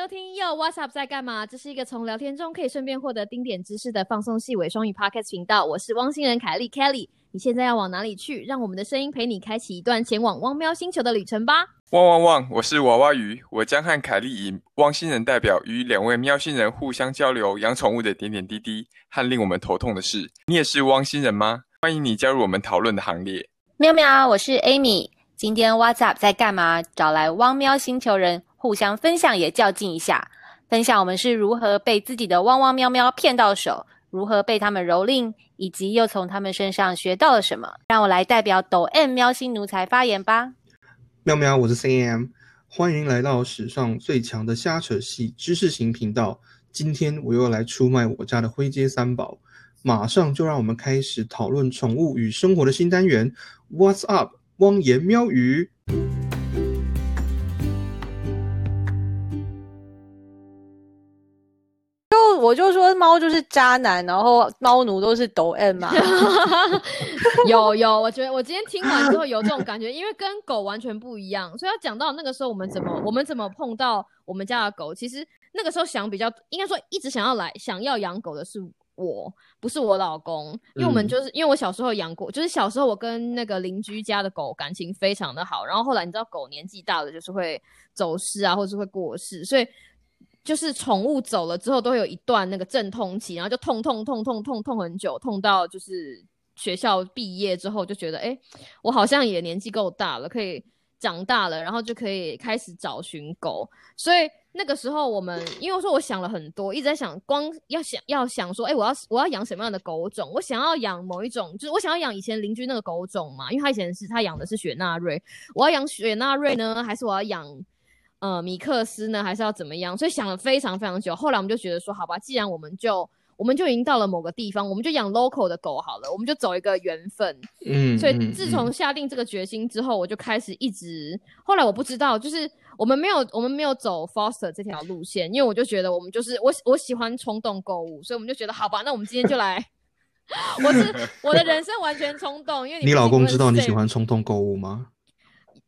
收听又 What's Up 在干嘛？这是一个从聊天中可以顺便获得丁点知识的放松细尾双语 Podcast 频道。我是汪星人凯莉 Kelly。你现在要往哪里去？让我们的声音陪你开启一段前往汪喵星球的旅程吧！汪汪汪！我是娃娃鱼，我将和凯莉以汪星人代表，与两位喵星人互相交流养宠物的点点滴滴和令我们头痛的事。你也是汪星人吗？欢迎你加入我们讨论的行列。喵喵，我是 Amy。今天 What's Up 在干嘛？找来汪喵星球人互相分享，也较劲一下，分享我们是如何被自己的汪汪喵喵骗到手，如何被他们蹂躏，以及又从他们身上学到了什么。让我来代表抖 M 喵星奴才发言吧。喵喵，我是 CM，欢迎来到史上最强的瞎扯戏知识型频道。今天我又来出卖我家的灰阶三宝，马上就让我们开始讨论宠物与生活的新单元。What's up？汪言喵语，我就说猫就是渣男，然后猫奴都是抖 M 嘛。有有，我觉得我今天听完之后有这种感觉，因为跟狗完全不一样，所以要讲到那个时候我们怎么我们怎么碰到我们家的狗。其实那个时候想比较，应该说一直想要来想要养狗的是。我不是我老公，因为我们就是因为我小时候养过，就是小时候我跟那个邻居家的狗感情非常的好，然后后来你知道狗年纪大了就是会走失啊，或者是会过世，所以就是宠物走了之后都有一段那个阵痛期，然后就痛痛痛痛痛痛很久，痛到就是学校毕业之后就觉得，哎，我好像也年纪够大了，可以长大了，然后就可以开始找寻狗，所以。那个时候，我们因为说，我想了很多，一直在想，光要想要想说，哎，我要我要养什么样的狗种？我想要养某一种，就是我想要养以前邻居那个狗种嘛，因为他以前是他养的是雪纳瑞，我要养雪纳瑞呢，还是我要养呃米克斯呢，还是要怎么样？所以想了非常非常久。后来我们就觉得说，好吧，既然我们就我们就已经到了某个地方，我们就养 local 的狗好了，我们就走一个缘分。嗯，所以自从下定这个决心之后，我就开始一直。后来我不知道，就是。我们没有，我们没有走 foster 这条路线，因为我就觉得我们就是我，我喜欢冲动购物，所以我们就觉得好吧，那我们今天就来。我是我的人生完全冲动，因为你老公知道你喜欢冲动购物吗？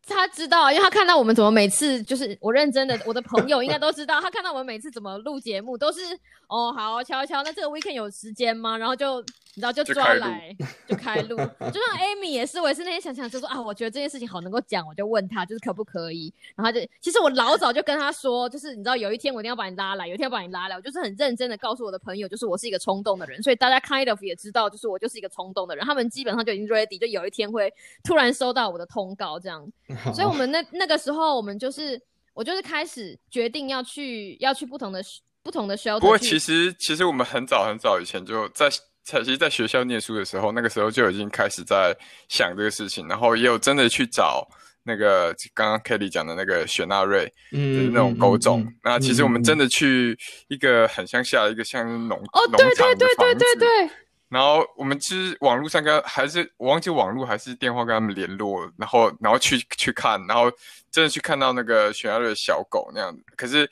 他知道，因为他看到我们怎么每次就是我认真的，我的朋友应该都知道，他看到我们每次怎么录节目都是哦好敲敲，那这个 weekend 有时间吗？然后就你知道就抓来就开录，就像 Amy 也是，我也是那天想想就说啊，我觉得这件事情好能够讲，我就问他就是可不可以，然后就其实我老早就跟他说，就是你知道有一天我一定要把你拉来，有一天要把你拉来，我就是很认真的告诉我的朋友，就是我是一个冲动的人，所以大家 kind of 也知道，就是我就是一个冲动的人，他们基本上就已经 ready，就有一天会突然收到我的通告这样。所以，我们那那个时候，我们就是我就是开始决定要去要去不同的不同的 shelter。不过，其实其实我们很早很早以前就在在其实在学校念书的时候，那个时候就已经开始在想这个事情，然后也有真的去找那个刚刚 Kelly 讲的那个雪纳瑞，嗯，就是那种狗种。那其实我们真的去一个很乡下一个像农哦，对对对对对对。然后我们其实网络上跟还是我忘记网络还是电话跟他们联络，然后然后去去看，然后真的去看到那个悬崖的小狗那样子。可是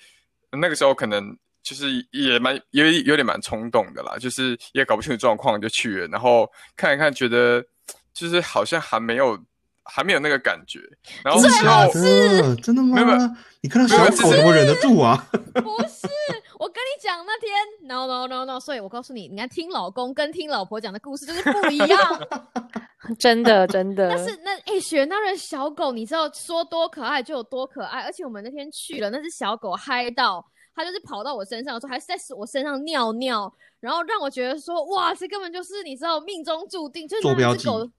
那个时候可能就是也蛮有有点蛮冲动的啦，就是也搞不清楚状况就去了，然后看一看，觉得就是好像还没有还没有那个感觉。然后之后真的吗？没有，你看到小狗怎么忍得住啊？不是。我跟你讲，那天 no no no no，所以我告诉你，你看听老公跟听老婆讲的故事就是不一样，真的真的。但是那哎，雪纳瑞小狗，你知道说多可爱就有多可爱，而且我们那天去了，那只小狗嗨到，它就是跑到我身上的时候，还是在我身上尿尿，然后让我觉得说，哇，这根本就是你知道命中注定，就是那只狗，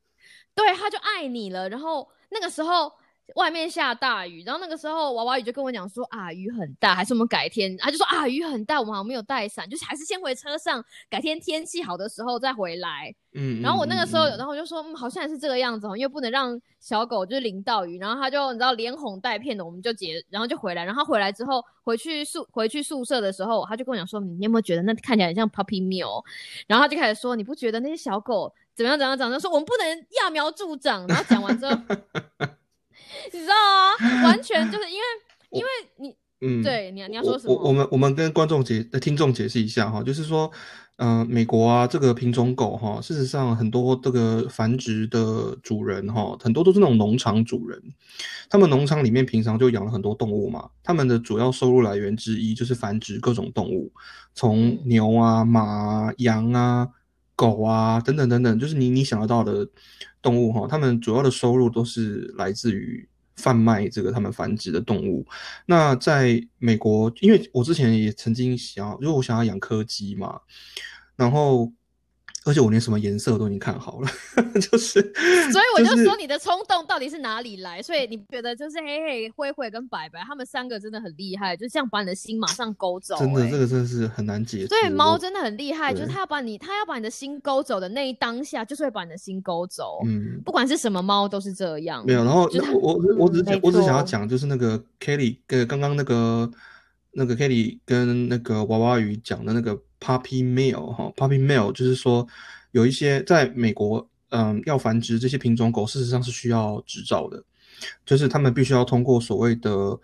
对，他就爱你了。然后那个时候。外面下大雨，然后那个时候娃娃鱼就跟我讲说啊雨很大，还是我们改天？他就说啊雨很大，我们好像没有带伞，就是还是先回车上，改天天气好的时候再回来。嗯，然后我那个时候，然后我就说嗯好像也是这个样子哦，因为不能让小狗就是淋到雨，然后他就你知道连哄带骗的，我们就结，然后就回来，然后回来之后回去宿回去宿舍的时候，他就跟我讲说你有没有觉得那看起来很像 puppy meal？然后他就开始说你不觉得那些小狗怎么样怎样怎样？说我们不能揠苗助长，然后讲完之后。你知道啊，完全就是因为，因为你嗯，对，你你要我说什么？我我们我们跟观众解、呃听众解释一下哈，就是说，嗯、美国啊，这个品种狗哈，事实上很多这个繁殖的主人哈，很多都是那种农场主人，他们农场里面平常就养了很多动物嘛，他们的主要收入来源之一就是繁殖各种动物，从嗯牛啊、马啊、羊啊、狗啊等等等等，就是你你想得到的动物哈，他们主要的收入都是来自于贩卖这个他们繁殖的动物。那在美国，因为我之前也曾经想要，因为我想要养柯基嘛，然后而且我连什么颜色都已经看好了，就是，所以我就就是说你的冲动到底是哪里来？所以你觉得就是黑黑、灰灰跟白白，他们三个真的很厉害，就这样把你的心马上勾走、真的欸这个真的是很难解所以，猫真的很厉害，就是它要把你，它要把你的心勾走的那一当下，就是会把你的心勾走。嗯。不管是什么猫都是这样。没有，然后我我我只是嗯我只是想要讲，就是那个 Kelly 跟刚刚那个那个 Kelly 跟那个娃娃鱼讲的那个 Puppy Mill 哈，Puppy Mill 就是说有一些在美国，嗯，要繁殖这些品种狗，事实上是需要执照的，就是他们必须要通过所谓的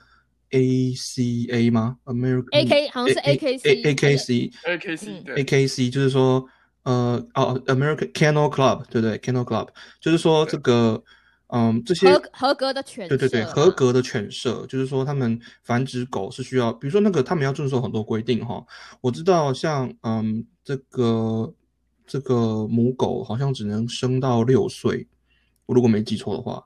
ACA 吗？American AK 好像是 AKC AKC AKC AKC 就是说，呃，哦，American Kennel Club，对不对？Kennel Club 就是说这个，嗯，这些合合格的犬对对对，合格的犬舍，就是说他们繁殖狗是需要，比如说那个他们要遵守很多规定哈。我知道像嗯这个这个母狗好像只能生到六岁，我如果没记错的话，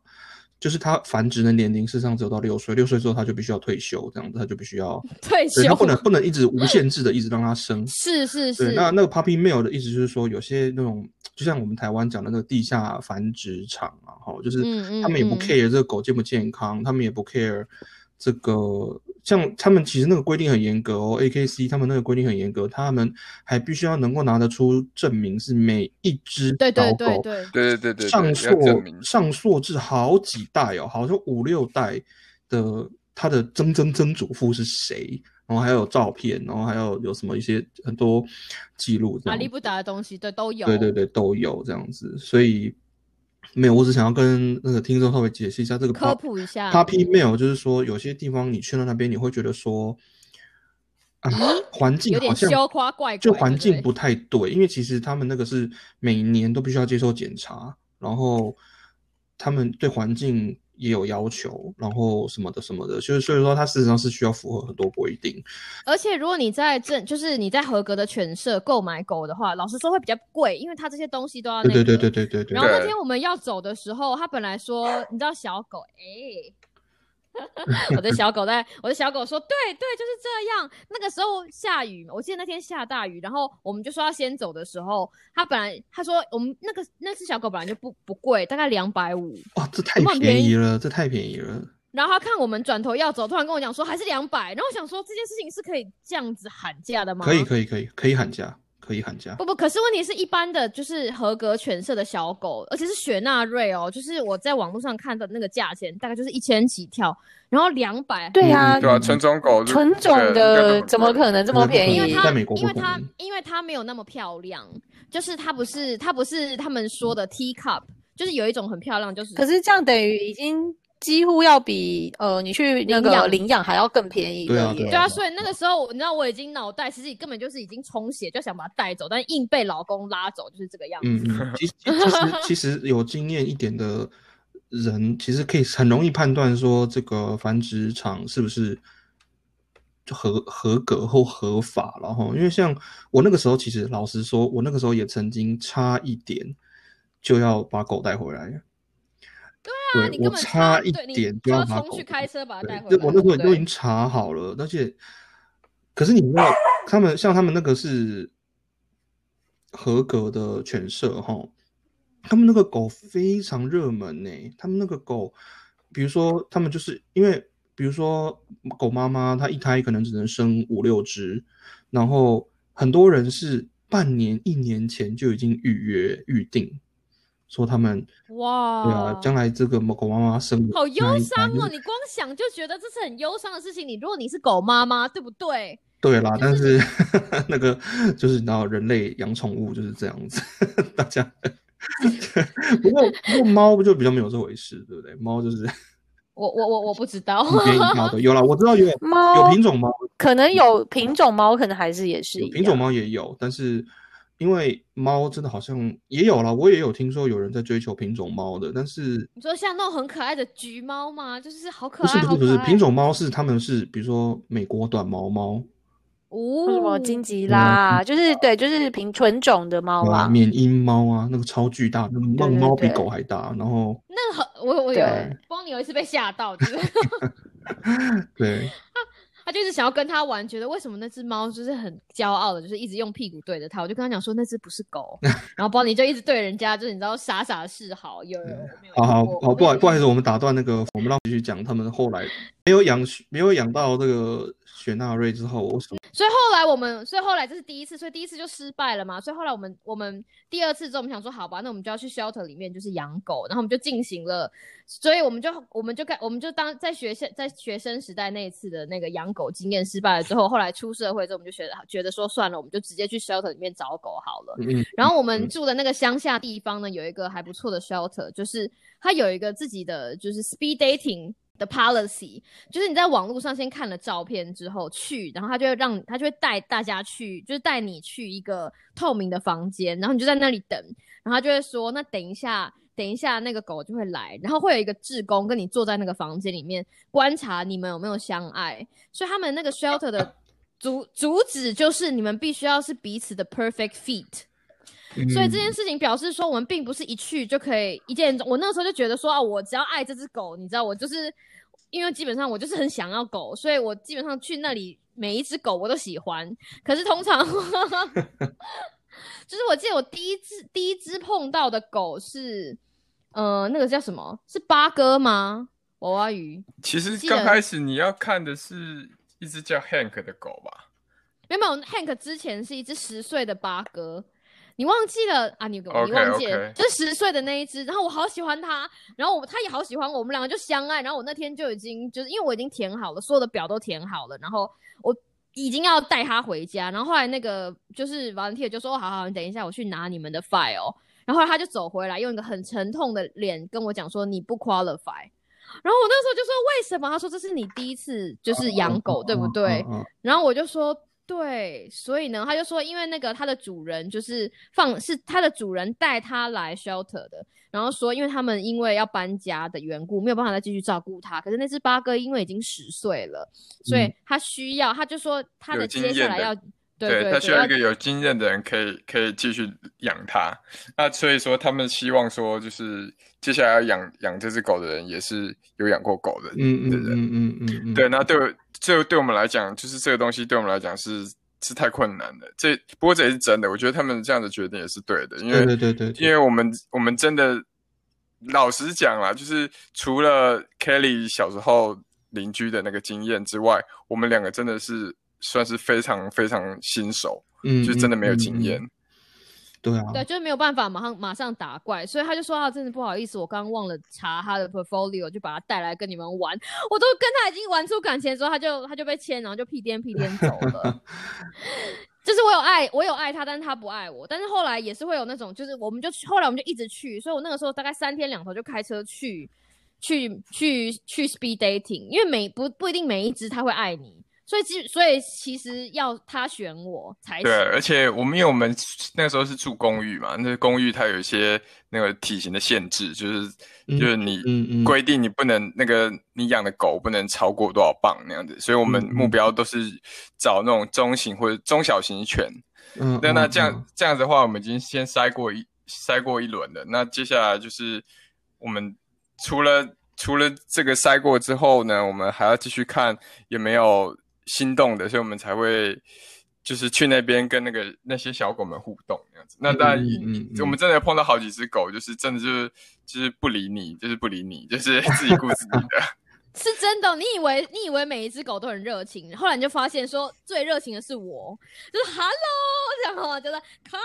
就是它繁殖的年龄事实上只有到六岁，六岁之后它就必须要退休，这样子它就必须要，退对，它休不能不能一直无限制的一直让它生。是是对，是，那那个 puppy mill 的意思就是说，有些那种就像我们台湾讲的那个地下繁殖场啊，哈，就是他们也不嗯。care 这个狗健不健康，他们也不 care 这个，像他们其实那个规定很严格哦，AKC 他们那个规定很严格，他们还必须要能够拿得出证明，是每一只对对小狗对对，对对对对，上对溯上溯至好几代哦，好像五六代的他的曾曾曾祖父是谁，然后还有照片，然后还有有什么一些很多记录这样子。阿里不达的东西，对都有。对对对，都有这样子，所以没有，我只想要跟那个听众稍微解释一下这个科普一下 Puppy 嗯 Mill，就是说有些地方你去到那边，你会觉得说啊，环境有点好像羞夸怪怪，就环境不太对，因为其实他们那个是每年都必须要接受检查，然后他们对环境也有要求，然后什么的什么的，就是所以说它事实上是需要符合很多规定。而且如果你在正，就是你在合格的犬舍购买狗的话，老实说会比较贵，因为它这些东西都要那个。对对对对对对对然后那天我们要走的时候，他本来说，你知道小狗，哎、我的小狗在，我的小狗说，对对，就是这样。那个时候下雨，我记得那天下大雨，然后我们就说要先走的时候，他本来他说我们那个那只小狗本来就不不贵，大概两百五，哇，这太便宜了，这太便宜了。然后他看我们转头要走，突然跟我讲说还是两百，然后我想说这件事情是可以这样子喊价的吗？可以可以可以可以喊价，可以喊价。不不，可是问题是一般的就是合格犬舍的小狗，而且是雪纳瑞哦，就是我在网络上看到那个价钱大概就是一千起跳，然后两百。对啊，对啊，纯种狗纯种的怎么可能这么便宜？因为它在美国因为它因为它没有那么漂亮，就是它不是它不是他们说的 teacup，就是有一种很漂亮，就是可是这样等于已经几乎要比呃你去那个领养领养还要更便宜了耶。对啊对对啊，所以那个时候你知道我已经脑袋其实根本就是已经充血，就想把它带走，但硬被老公拉走，就是这个样子。嗯嗯，其实其实其实有经验一点的人，其实可以很容易判断说这个繁殖场是不是就合合格或合法然后因为像我那个时候，其实老实说，我那个时候也曾经差一点就要把狗带回来。对啊，你根本我差一点就要要把狗冲去开车把它带回来。我那时候对都已经查好了，而且，可是你知道，他们像他们那个是合格的犬舍哈，他们那个狗非常热门呢、他们那个狗，比如说他们就是因为，比如说狗妈妈它一胎可能只能生五六只，然后很多人是半年、一年前就已经预约预定，说他们哇，对啊，将来这个狗妈妈生好忧伤哦！你光想就觉得这是很忧伤的事情。你如果你是狗妈妈，对不对？对啦，就但是 那个就是你知道，人类养宠物就是这样子，大家 不过不过猫不就比较没有这回事，对不对？猫就是我我我我不知道，有啦，我知道有猫有猫品种猫，可能有品种猫，可能还是也是有品种猫也有，但是因为猫真的好像也有啦，我也有听说有人在追求品种猫的，但是你说像那种很可爱的橘猫吗？就是好可不是爱，不是不是品种猫是他们是比如说美国短毛猫哦，什么金吉拉，就是对，就是品纯种的猫啊，啊。缅因猫啊，那个超巨大，那个猫比狗还大，然后那很我我有对邦尼有一次被吓到，就是 对他就是想要跟他玩，觉得为什么那只猫就是很骄傲的，就是一直用屁股对着他。我就跟他讲说那只不是狗，然后包尼就一直对人家就是你知道傻傻的示好，有好好好，不好不好意思，我我们打断那个，我们让继续讲他们后来没有养没有养到这个雪纳瑞之后，我什么所以后来我们，所以后来这是第一次，所以第一次就失败了嘛。所以后来我们我们第二次之后，我们想说，好吧，那我们就要去 shelter 里面就是养狗，然后我们就进行了，所以我们就我们就开我们就当在学生在学生时代那一次的那个养狗经验失败了之后，后来出社会之后，我们就觉得觉得说算了，我们就直接去 shelter 里面找狗好了。嗯然后我们嗯住的那个乡下地方呢，有一个还不错的 shelter，就是它有一个自己的就是 speed dating 的 policy，就是你在网络上先看了照片之后去，然后他就会让他就会带大家去，就是带你去一个透明的房间，然后你就在那里等，然后他就会说，那等一下。等一下，那个狗就会来，然后会有一个志工跟你坐在那个房间里面观察你们有没有相爱。所以他们那个 shelter 的 主主旨就是你们必须要是彼此的 perfect fit。所以这件事情表示说，我们并不是一去就可以一见钟。我那个时候就觉得说啊，我只要爱这只狗，你知道，我就是因为基本上我就是很想要狗，所以我基本上去那里每一只狗我都喜欢。可是通常，就是我记得我第一只第一只碰到的狗是，呃，那个叫什么？是八哥吗？娃娃鱼？其实刚开始你要看的是一只叫 Hank 的狗吧？没有没有，Hank 之前是一只十岁的八哥，你忘记了啊？你你 OK，忘记了就是十岁的那一只，然后我好喜欢它，然后我他也好喜欢我，我们两个就相爱，然后我那天就已经就是因为我已经填好了，所有的表都填好了，然后我已经要带它回家，然后后来那个就是 volunteer 就说，好好，你等一下，我去拿你们的 file，然后后来他就走回来，用一个很沉痛的脸跟我讲说，你不 qualify。然后我那时候就说为什么？他说这是你第一次就是养狗，对不对？然后我就说对，所以呢，他就说因为那个它的主人就是放是它的主人带它来 shelter 的，然后说因为他们因为要搬家的缘故，没有办法再继续照顾它。可是那只八哥因为已经十岁了，所以嗯他需要，他就说他的接下来要。对对他需要要一个有经验的人可以可以继续养它。那所以说，他们希望说，就是接下来要养养这只狗的人，也是有养过狗的嗯嗯的人。嗯嗯嗯嗯，对，那对我这对我们来讲，就是这个东西对我们来讲是是太困难了。这不过这也是真的，我觉得他们这样的决定也是对的，因为对对对对，因为我们我们真的老实讲啦，就是除了 Kelly 小时候邻居的那个经验之外，我们两个真的是算是非常非常新手，嗯，就真的没有嗯经验。。嗯嗯对啊，对，就是没有办法马上马上打怪，所以他就说啊，真的不好意思，我刚刚忘了查他的 portfolio，就把他带来跟你们玩。我都跟他已经玩出感情之后，他就他就被签，然后就屁颠屁颠走了。就是我有爱，我有爱他，但是他不爱我。但是后来也是会有那种，就是我们就后来我们就一直去，所以我那个时候大概三天两头就开车去，去去去 speed dating，因为每不不一定每一只他会爱你，所以其所以其实要他选我才对，而且我们因为我们那时候是住公寓嘛，那公寓它有一些那个体型的限制，就是嗯就是你规定你不能那个你养的狗不能超过多少磅那样子，所以我们目标都是找那种中型或者中小型犬。嗯，那那嗯这样这样子的话，我们已经先筛过一筛过一轮了。那接下来就是我们除了除了这个筛过之后呢，我们还要继续看有没有心动的，所以我们才会就是去那边跟那个那些小狗们互动那样子。那当然，嗯嗯嗯我们真的碰到好几只狗，就是真的就是就是不理你，就是不理你，就是自己顾自己的。是真的，你以为你以为每一只狗都很热情，后来你就发现说最热情的是我，就是 hello 这样哦，就是 come，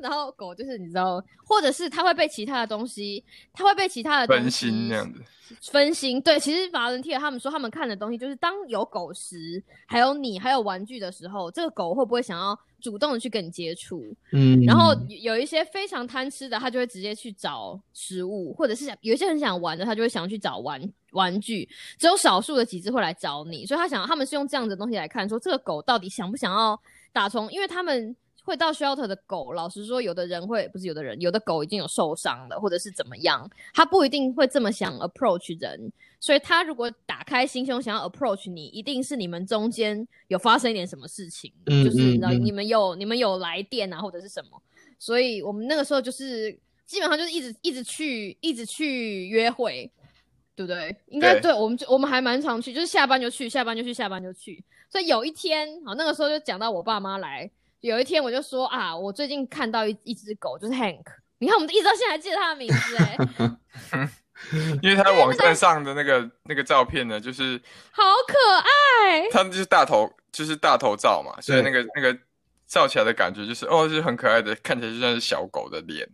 然后狗就是你知道，或者是它会被其他的东西，它会被其他的东西分心那样子。分心。对，其实法伦蒂尔他们说他们看的东西就是当有狗食，还有你，还有玩具的时候，这个狗会不会想要主动的去跟你接触？嗯，然后有一些非常贪吃的，他就会直接去找食物，或者是想有一些很想玩的，他就会想去找玩玩具，只有少数的几只会来找你，所以他想他们是用这样子的东西来看，说这个狗到底想不想要打从，因为他们会到 shelter 的狗，老实说，有的人会不是有的人，有的狗已经有受伤了，或者是怎么样，它不一定会这么想 approach 人，所以它如果打开心胸想要 approach 你，一定是你们中间有发生一点什么事情，嗯就是你知道你们有你们有来电啊，或者是什么，所以我们那个时候就是基本上就是一直一直去一直去约会，对不对？应该对对我们就我们还蛮常去，就是下班就去，下班就去，下班就去。所以有一天，好那个时候就讲到我爸妈来，有一天我就说啊，我最近看到一一只狗，就是 Hank。你看，我们一直到现在还记得他的名字，哎，因为他网站上的那个那个照片呢，就是好可爱。他就是大头，就是大头照嘛，所以那个那个照起来的感觉就是哦，就是很可爱的，看起来就像是小狗的脸。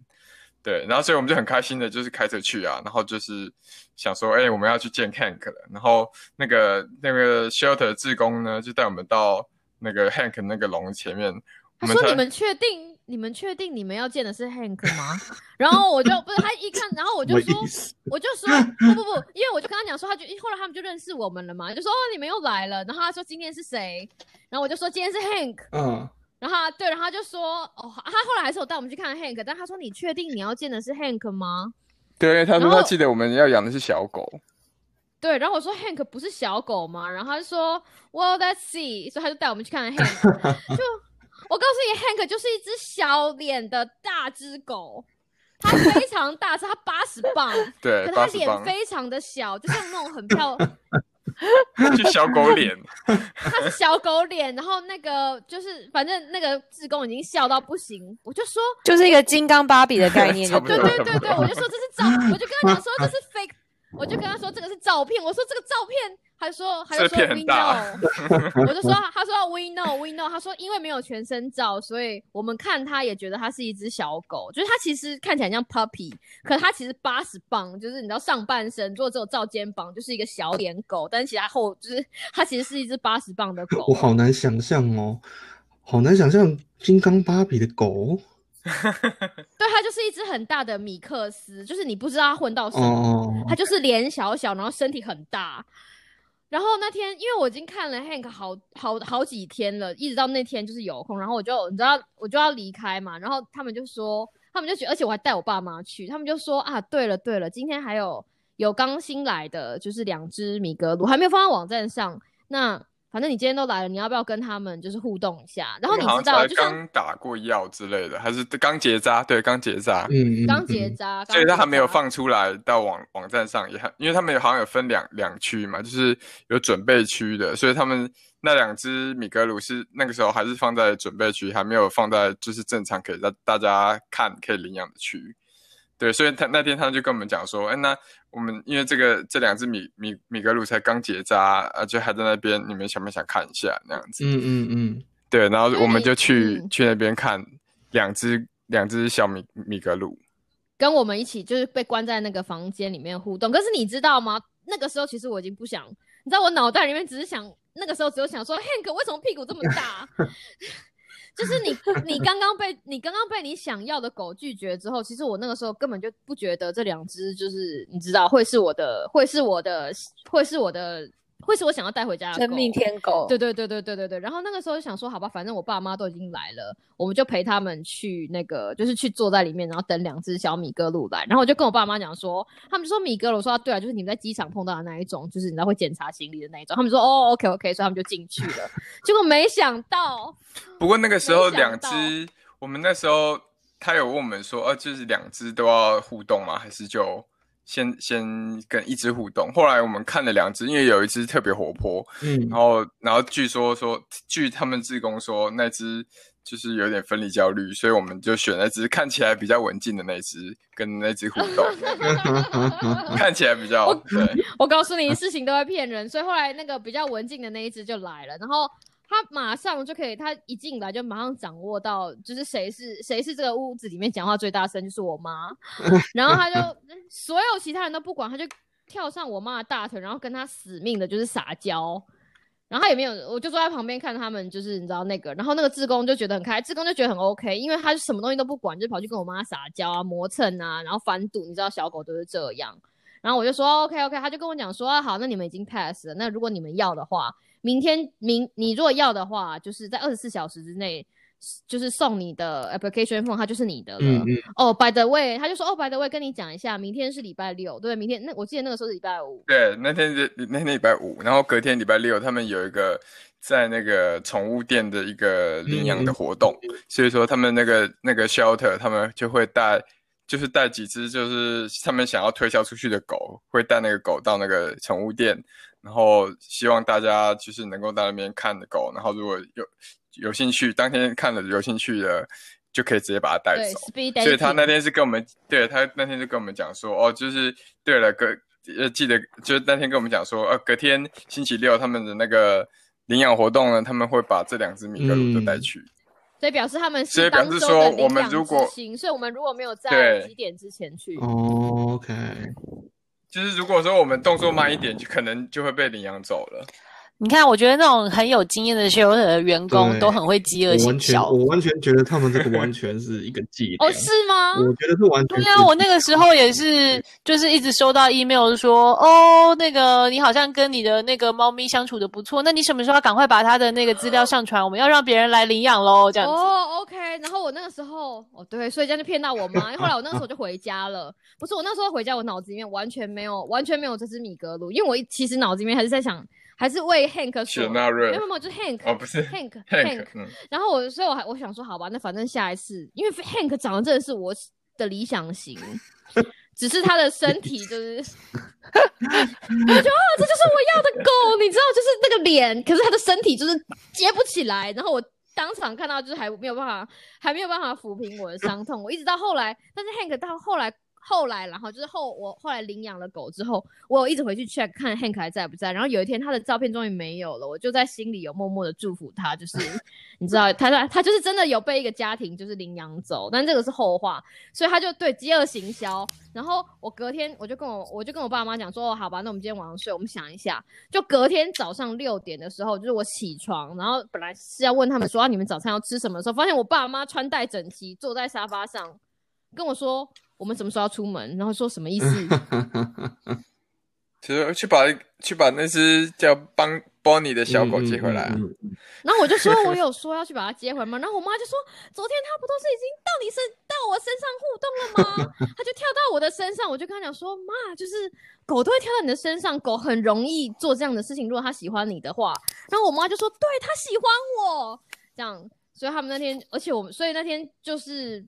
对，然后所以我们就很开心的，就是开车去啊，然后就是想说，哎、我们要去见 Hank 了。然后那个那个 shelter 志工呢，就带我们到那个 Hank 那个笼前面。他说：“你们确定？你们确定你们要见的是 Hank 吗？” 然后我就不是他一看，然后我就说，我就说不不不，因为我就跟他讲说，他就后来他们就认识我们了嘛，就说哦你们又来了。然后他说今天是谁？然后我就说今天是 Hank。嗯，然后他对，然后他就说哦，他后来还是有带我们去看 Hank，但他说你确定你要见的是 Hank 吗？对，他说他记得我们要养的是小狗。对，然后我说 Hank 不是小狗吗？然后他就说 Well let's see，所以他就带我们去看 Hank。就我告诉你，Hank 就是一只小脸的大只狗，它非常大是，它八十磅，对可，它脸非常的小，就像那种很漂，就小狗脸。它是小狗脸，然后那个就是反正那个志工已经笑到不行，我就说就是一个金刚芭比的概念，对对对对，我就说这是照，我就跟他讲说这是 fake，我就跟他说这个是照片，我说这个照片，还说还有说 we know，我就说他说 we know we know，他说因为没有全身照，所以我们看他也觉得他是一只小狗，就是他其实看起来像 puppy，可他其实八十磅，就是你知道上半身如果只有照肩膀就是一个小脸狗，但是其他后就是它其实是一只八十磅的狗。我。好难想象哦，好难想象金刚芭比的狗。对，它就是一只很大的米克斯，就是你不知道它混到什么。哦，它就是脸小小，然后身体很大。然后那天，因为我已经看了 Hank 好好好几天了，一直到那天就是有空，然后我就你知道我就要离开嘛，然后他们就说，他们就觉，而且我还带我爸妈去，他们就说啊，对了对了，今天还有有刚新来的，就是两只米格鲁，还没有放在网站上。那反正你今天都来了，你要不要跟他们就是互动一下？然后你知道，就刚打过药之类的，还是刚结扎？对，刚结扎。嗯，嗯刚结嗯扎，所以他还没有放出来到网网站上，也还因为他们有好像有分两两区嘛，就是有准备区的，所以他们那两只米格鲁是那个时候还是放在准备区，还没有放在就是正常可以让大家看可以领养的区。对，所以他那天他就跟我们讲说，哎，那我们因为这个这两只米米米格鲁才刚结扎，而且还在那边，你们想不想看一下那样子？嗯嗯嗯，对，然后我们就去、嗯去那边看两只两只小米米格鲁。跟我们一起就是被关在那个房间里面互动。可是你知道吗？那个时候其实我已经不想，你知道我脑袋里面只是想，那个时候只有想说，Hank 为什么屁股这么大？就是你，你刚刚被你刚刚被你想要的狗拒绝之后，其实我那个时候根本就不觉得这两只就是你知道会是我的，会是我的，会是我的，会是我想要带回家的真命天狗。对对对对对对对。然后那个时候就想说，好吧，反正我爸妈都已经来了，我们就陪他们去那个，就是去坐在里面，然后等两只小米格鲁来。然后我就跟我爸妈讲说，他们就说米格鲁，我说、啊、对啊，就是你们在机场碰到的那一种，就是你知道会检查行李的那一种。他们说哦，OK OK，所以他们就进去了。结果没想到，不过那个时候两只，我们那时候他有问我们说，呃、就是两只都要互动吗？还是就先先跟一只互动？后来我们看了两只，因为有一只特别活泼，嗯然后然后据说说，据他们志工说，那只就是有点分离焦虑，所以我们就选那只看起来比较文静的那只，跟那只互动，看起来比较对。我告诉你，事情都会骗人，所以后来那个比较文静的那一只就来了，然后他马上就可以，他一进来就马上掌握到，就是谁是谁是这个屋子里面讲话最大声，就是我妈，然后他就所有其他人都不管，他就跳上我妈的大腿，然后跟他死命的就是撒娇。然后他也没有，我就坐在旁边看他们，就是你知道那个，然后那个志工就觉得很开，志工就觉得很 OK，因为他什么东西都不管，就跑去跟我妈撒娇啊、磨蹭啊，然后翻肚，你知道小狗都是这样。然后我就说 OK OK，他就跟我讲说、啊、好，那你们已经 pass 了，那如果你们要的话，明天明你如果要的话，就是在二十四小时之内，就是送你的 application form，它就是你的了。嗯嗯，哦、b y the way，他就说哦、b y the way，跟你讲一下，明天是礼拜六，对，明天那我记得那个时候是礼拜五。对，那天是那天礼拜五，然后隔天礼拜六，他们有一个在那个宠物店的一个领养的活动，所以说他们那个那个 shelter，他们就会带，就是带几只就是他们想要推销出去的狗，会带那个狗到那个宠物店，然后希望大家就是能够在那边看的狗，然后如果有有兴趣，当天看了有兴趣的，就可以直接把它带对走。所以他那天是跟我们，对他那天就跟我们讲说，哦，就是对了，隔呃记得就是那天跟我们讲说，呃，隔天星期六他们的那个领养活动呢，他们会把这两只米格鲁都带去。所以表示他们所以是当周表示说的领我们养如果之星所以我们如果没有在几点之前去，哦，OK，就是如果说我们动作慢一点，就可能就会被领养走了。你看，我觉得那种很有经验的 shelter 的员工都很会饥饿我完全行销。我完全觉得他们这个完全是一个伎俩。哦，是吗？我觉得是完全是。对啊，我那个时候也是，就是一直收到 email 说，哦，那个你好像跟你的那个猫咪相处的不错，那你什么时候要赶快把它的那个资料上传？我们要让别人来领养喽，这样子。哦，OK。然后我那个时候，哦，对，所以这样就骗到我妈。因为后来我那个时候就回家了，不是我那时候回家，我脑子里面完全没有，完全没有这只米格鲁，因为我一其实脑子里面还是在想，还是为 Hank 没有没有，就是 Hank，哦，不是 Hank Hank，嗯，然后我，所以我还我想说，好吧，那反正下一次，因为 Hank 长得真的是我的理想型，只是他的身体就是，我觉得啊，这就是我要的狗，你知道，就是那个脸，可是他的身体就是接不起来，然后我当场看到就是还没有办法，还没有办法抚平我的伤痛，我一直到后来，但是 Hank 到后来。后来，然后就是后我后来领养了狗之后，我有一直回去 check 看 Hank 还在不在。然后有一天他的照片终于没有了，我就在心里有默默的祝福他，就是 你知道，他他他就是真的有被一个家庭就是领养走，但这个是后话，所以他就对饥饿行销。然后我隔天我就跟我我就跟我爸妈讲说，哦，好吧，那我们今天晚上睡，我们想一下。就隔天早上六点的时候，就是我起床，然后本来是要问他们说、你们早餐要吃什么的时候，发现我爸妈穿戴整齐，坐在沙发上跟我说。我们什么时候要出门？然后说什么意思？其实去把去把那只叫帮 Bonnie 的小狗接回来啊。嗯嗯嗯嗯然后我就说，我有说要去把它接回来吗？然后我妈就说，昨天它不都是已经到你身到我身上互动了吗？它就跳到我的身上，我就跟她讲说，妈，就是狗都会跳到你的身上，狗很容易做这样的事情。如果它喜欢你的话，然后我妈就说，对，它喜欢我，这样。所以他们那天，而且我们，所以那天就是。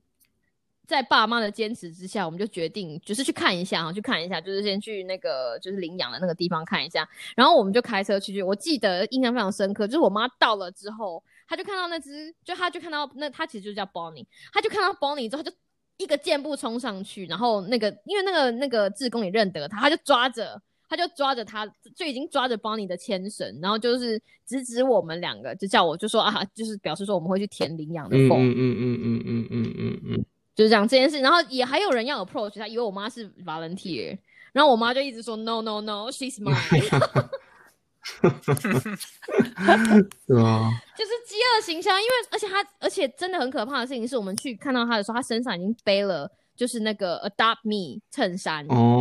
在爸妈的坚持之下，我们就决定就是去看一下哈，去看一下，就是先去那个就是领养的那个地方看一下，然后我们就开车去。我记得印象非常深刻，就是我妈到了之后，她就看到那只，就她就看到那她其实就叫 Bonnie，她就看到 Bonnie 之后就一个箭步冲上去，然后那个因为那个那个志工也认得他，他就抓着。他就抓着他，就已经抓着 Bonnie 的牵绳，然后就是指指我们两个，就叫我就说啊，就是表示说我们会去填领养的嗯 form。嗯嗯嗯嗯嗯嗯嗯嗯，就是讲这件事，然后也还有人要 approach 他，以为我妈是 volunteer，然后我妈就一直说 no no no，she's mine，对啊，就是饥饿形象，因为而且他而且真的很可怕的事情是我们去看到他的时候，他身上已经背了就是那个 adopt me 衬衫。哦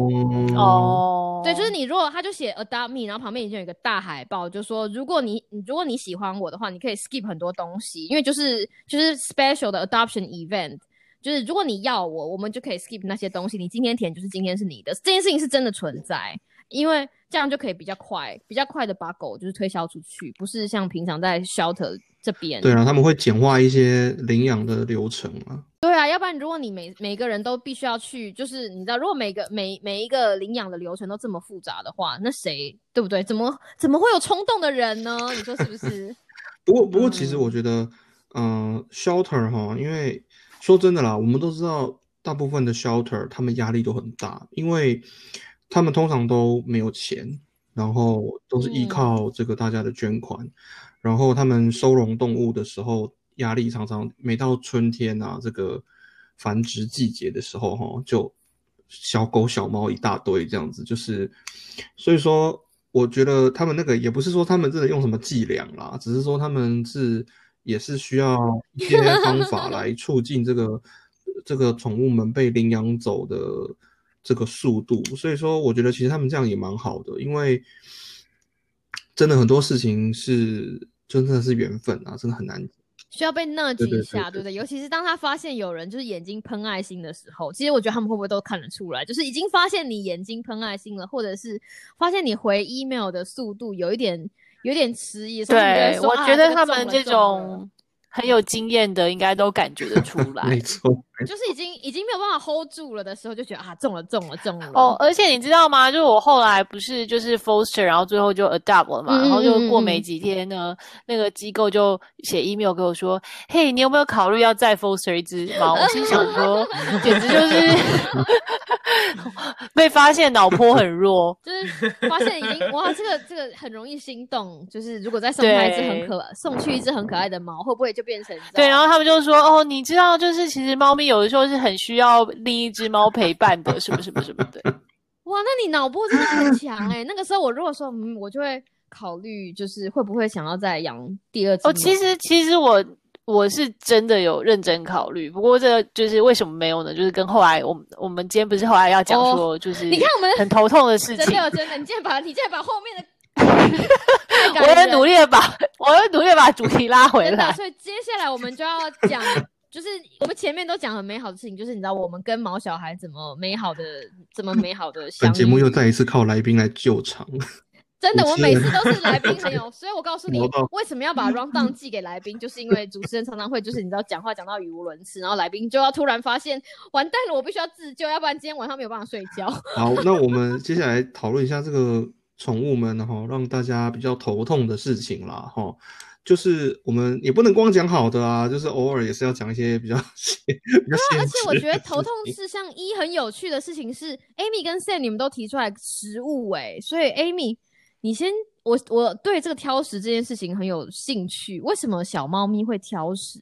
哦，对，就是你如果他就写 adopt me，然后旁边已经有一个大海报，就说如果你如果你喜欢我的话，你可以 skip 很多东西，因为就是就是 special 的 adoption event，就是如果你要我，我们就可以 skip 那些东西，你今天填就是今天是你的，这件事情是真的存在，因为这样就可以比较快比较快的把狗就是推销出去，不是像平常在 shelter 这边。对啊，他们会简化一些领养的流程啊。对啊，要不然如果你每每个人都必须要去，就是你知道，如果每个每每一个领养的流程都这么复杂的话，那谁对不对？怎么怎么会有冲动的人呢？你说是不是？不过，不过，其实嗯我觉得，嗯、s h e l t e r 哈，因为说真的啦，我们都知道，大部分的 shelter 他们压力都很大，因为他们通常都没有钱，然后都是依嗯。靠这个大家的捐款，然后他们收容动物的时候，压力常常每到春天啊，这个繁殖季节的时候，哈，就小狗小猫一大堆这样子，就是，所以说，我觉得他们那个也不是说他们真的用什么伎俩啦，只是说他们是也是需要一些方法 来促进这个这个宠物们被领养走的这个速度。所以说，我觉得其实他们这样也蛮好的，因为真的很多事情是真的是缘分啊，真的很难。需要被对对一下，对不对？尤其是当他发现有人就是眼睛喷爱心的时候，其实我觉得他们会不会都看得出来，就是已经发现你眼睛喷爱心了，或者是发现你回 email 的速度有一点有点迟疑，对，我觉得他们这种很有经验的，应该都感觉得出 来没。错，就是已经已经没有办法 hold 住了的时候，就觉得啊中了中了中了哦，而且你知道吗？就是我后来不是就是 foster，然后最后就 adopt 了嘛，嗯然后就过没几天呢，那个机构就写 email 给我说：“嘿，你有没有考虑要再 foster 一只猫？”我心想说，简直就是 被发现脑波很弱。就是发现已经哇，这个这个很容易心动，就是如果再送他一只很可送去一只很可爱的猫，会不会就变成对，然后他们就说：“哦，你知道，就是其实猫咪有的时候是很需要另一只猫陪伴的，什么什么什么的。”哇，那你脑波真的很强哎、那个时候我如果说嗯，我就会考虑，就是会不会想要再养第二只哦，其实其实我我是真的有认真考虑，不过这就是为什么没有呢？就是跟后来我们我们今天不是后来要讲哦说，就是你看我们很头痛的事情真，的真的，你竟然把你竟然把后面的 我也努力的把我也努力的把主题拉回，来。所以接下来我们就要讲，就是我们前面都讲很美好的事情，就是你知道我们跟毛小孩怎么美好的，怎么美好的相。本节目又再一次靠来宾来救场。真的，我每次都是来宾很有，所以我告诉你为什么要把 round down 寄给来宾，就是因为主持人常常会就是你知道讲话讲到语无伦次，然后来宾就要突然发现完蛋了，我必须要自救，要不然今天晚上没有办法睡觉。好，那我们接下来讨论一下这个宠物们哈，让大家比较头痛的事情啦哈。就是我们也不能光讲好的啊，就是偶尔也是要讲一些比较 比较现而且我觉得头痛事情事项一很有趣的事情是，Amy 跟 Sam 你们都提出来食物哎、所以 Amy 你先，我我对这个挑食这件事情很有兴趣，为什么小猫咪会挑食？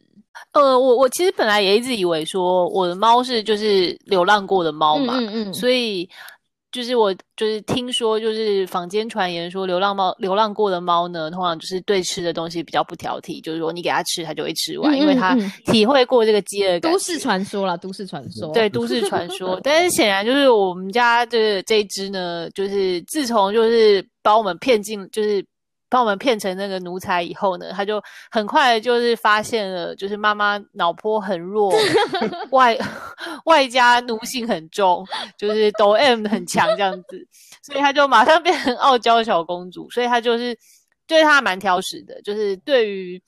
呃，我我其实本来也一直以为说我的猫是就是流浪过的猫嘛，嗯嗯嗯，所以就是我就是听说，就是坊间传言说，流浪猫流浪过的猫呢，通常就是对吃的东西比较不挑剔，就是说你给它吃，它就会吃完，嗯因为它体会过这个饥饿感。都市传说啦，都市传说。对都市传说，但是显然就是我们家的这一只呢，就是自从就是把我们骗进，就是把我们骗成那个奴才以后呢，他就很快就是发现了，就是妈妈脑波很弱，外外加奴性很重，就是抖 M 很强这样子，所以他就马上变成傲娇小公主，所以他就是对他蛮挑食的，就是对于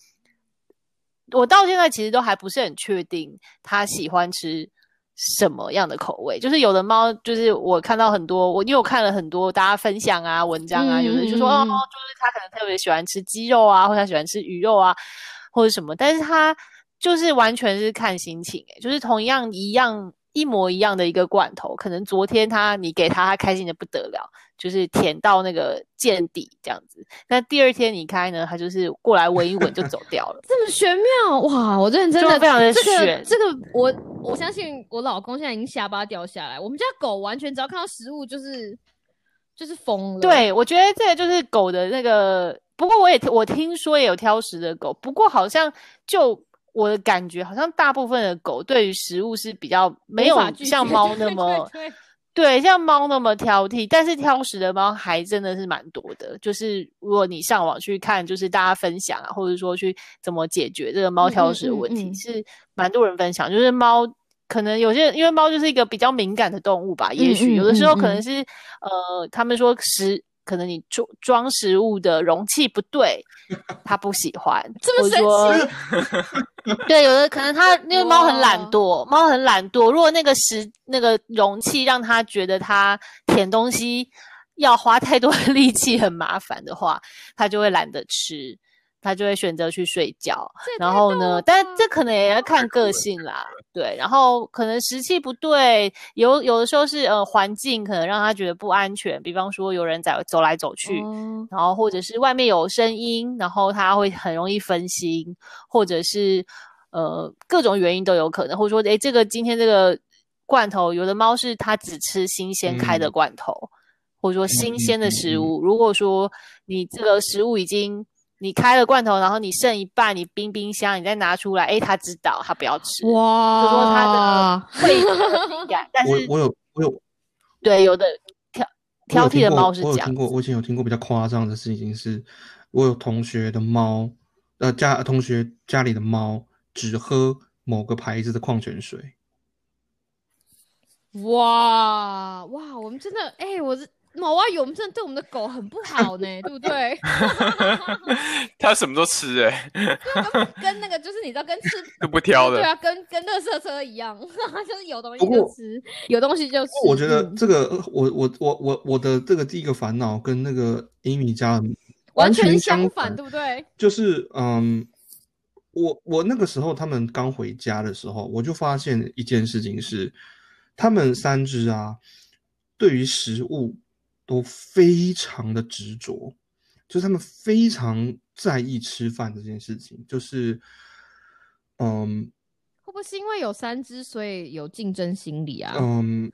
我到现在其实都还不是很确定他喜欢吃什么样的口味。就是有的猫，就是我看到很多，我因为我看了很多大家分享啊、文章啊，嗯有的就说哦，就是它可能特别喜欢吃鸡肉啊，或者它喜欢吃鱼肉啊，或者什么，但是它就是完全是看心情、欸，就是同样一样。一模一样的一个罐头，可能昨天它你给它它开心的不得了，就是舔到那个见底这样子。那第二天你开呢，他就是过来闻一闻就走掉了。这么玄妙哇！我认真的就非常的这个玄这个我我相信我老公现在已经下巴掉下来。我们家狗完全只要看到食物就是就是疯了。对，我觉得这个就是狗的那个。不过我也我听说也有挑食的狗，不过好像就我的感觉，好像大部分的狗对于食物是比较没有像猫那么对像猫那么挑剔，但是挑食的猫还真的是蛮多的。就是如果你上网去看，就是大家分享啊，或者说去怎么解决这个猫挑食的问题，嗯嗯嗯嗯是蛮多人分享。就是猫可能有些因为猫就是一个比较敏感的动物吧，也许有的时候可能是、呃，他们说食。可能你装装食物的容器不对，它不喜欢，这么或者说对，有的可能它因为猫很懒惰，猫很懒惰。如果那个食那个容器让它觉得它舔东西要花太多的 力气很麻烦的话，它就会懒得吃，它就会选择去睡觉。然后呢但这可能也要看个性啦，对。然后可能时气不对，有有的时候是呃环境可能让他觉得不安全，比方说有人在走来走去，哦然后或者是外面有声音，然后他会很容易分心，或者是呃各种原因都有可能，或者说诶这个今天这个罐头，有的猫是它只吃新鲜开的嗯罐头，或者说新嗯鲜的食物。如果说你这个食物已经你开了罐头，然后你剩一半，你冰冰箱，你再拿出来，诶他知道他不要吃，哇，就说他的味觉的敏感，但是我我有我有对，有的挑挑剔的猫是这样我有听。过，我以前有听过比较夸张的事情是，我有同学的猫，呃，家同学家里的猫只喝某个牌子的矿泉水。哇哇，我们真的哎、我这毛蛙友，我们真的对我们的狗很不好呢，对不对？它什么都吃哎、跟那个就是你知道，跟吃都不挑的。对啊，跟跟乐色车一样，就是有东西就吃，有东西就吃。我觉得嗯这个，呃我我我我我的这个第一个烦恼跟那个 Amy 家的完全相反，对不对？就是嗯，我我那个时候他们刚回家的时候，我就发现一件事情是，他们三只啊，对于食物都非常的执着，就是他们非常在意吃饭这件事情，就是嗯会不会是因为有三只，所以有竞争心理啊？嗯，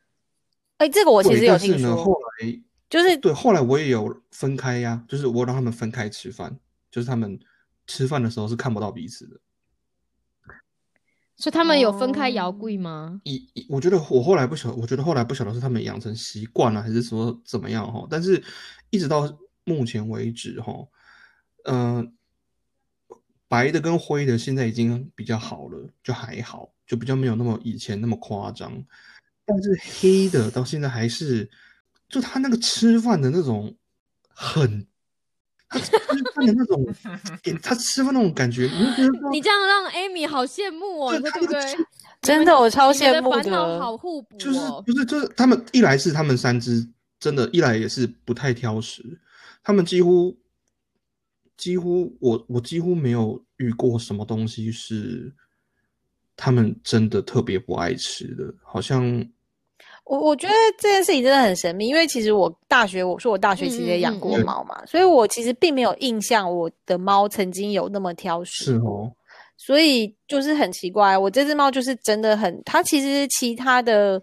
哎，这个我其实有但是呢，听说，后来就是对，后来我也有分开呀，就是我让他们分开吃饭，就是他们吃饭的时候是看不到彼此的。所以他们有分开哦摇柜吗？一一，我觉得我后来不晓，我觉得后来不晓得是他们养成习惯了，还是说怎么样哈。但是一直到目前为止哈，嗯、白的跟灰的现在已经比较好了，就还好，就比较没有那么以前那么夸张。但是黑的到现在还是，就他那个吃饭的那种很，他吃饭的那种，给他吃饭那种感觉，你觉得你这样让 Amy 好羡慕哦，对不对？真的我超羡慕的烦恼好互补就是哦。不是就是他们一来是他们三只真的，一来也是不太挑食，他们几乎几乎我我几乎没有遇过什么东西是他们真的特别不爱吃的，好像我我觉得这件事情真的很神秘，因为其实我大学，我说我大学其实也养过嗯嗯嗯猫嘛，所以我其实并没有印象我的猫曾经有那么挑食。是哦，所以就是很奇怪，我这只猫就是真的很，它其实其他的，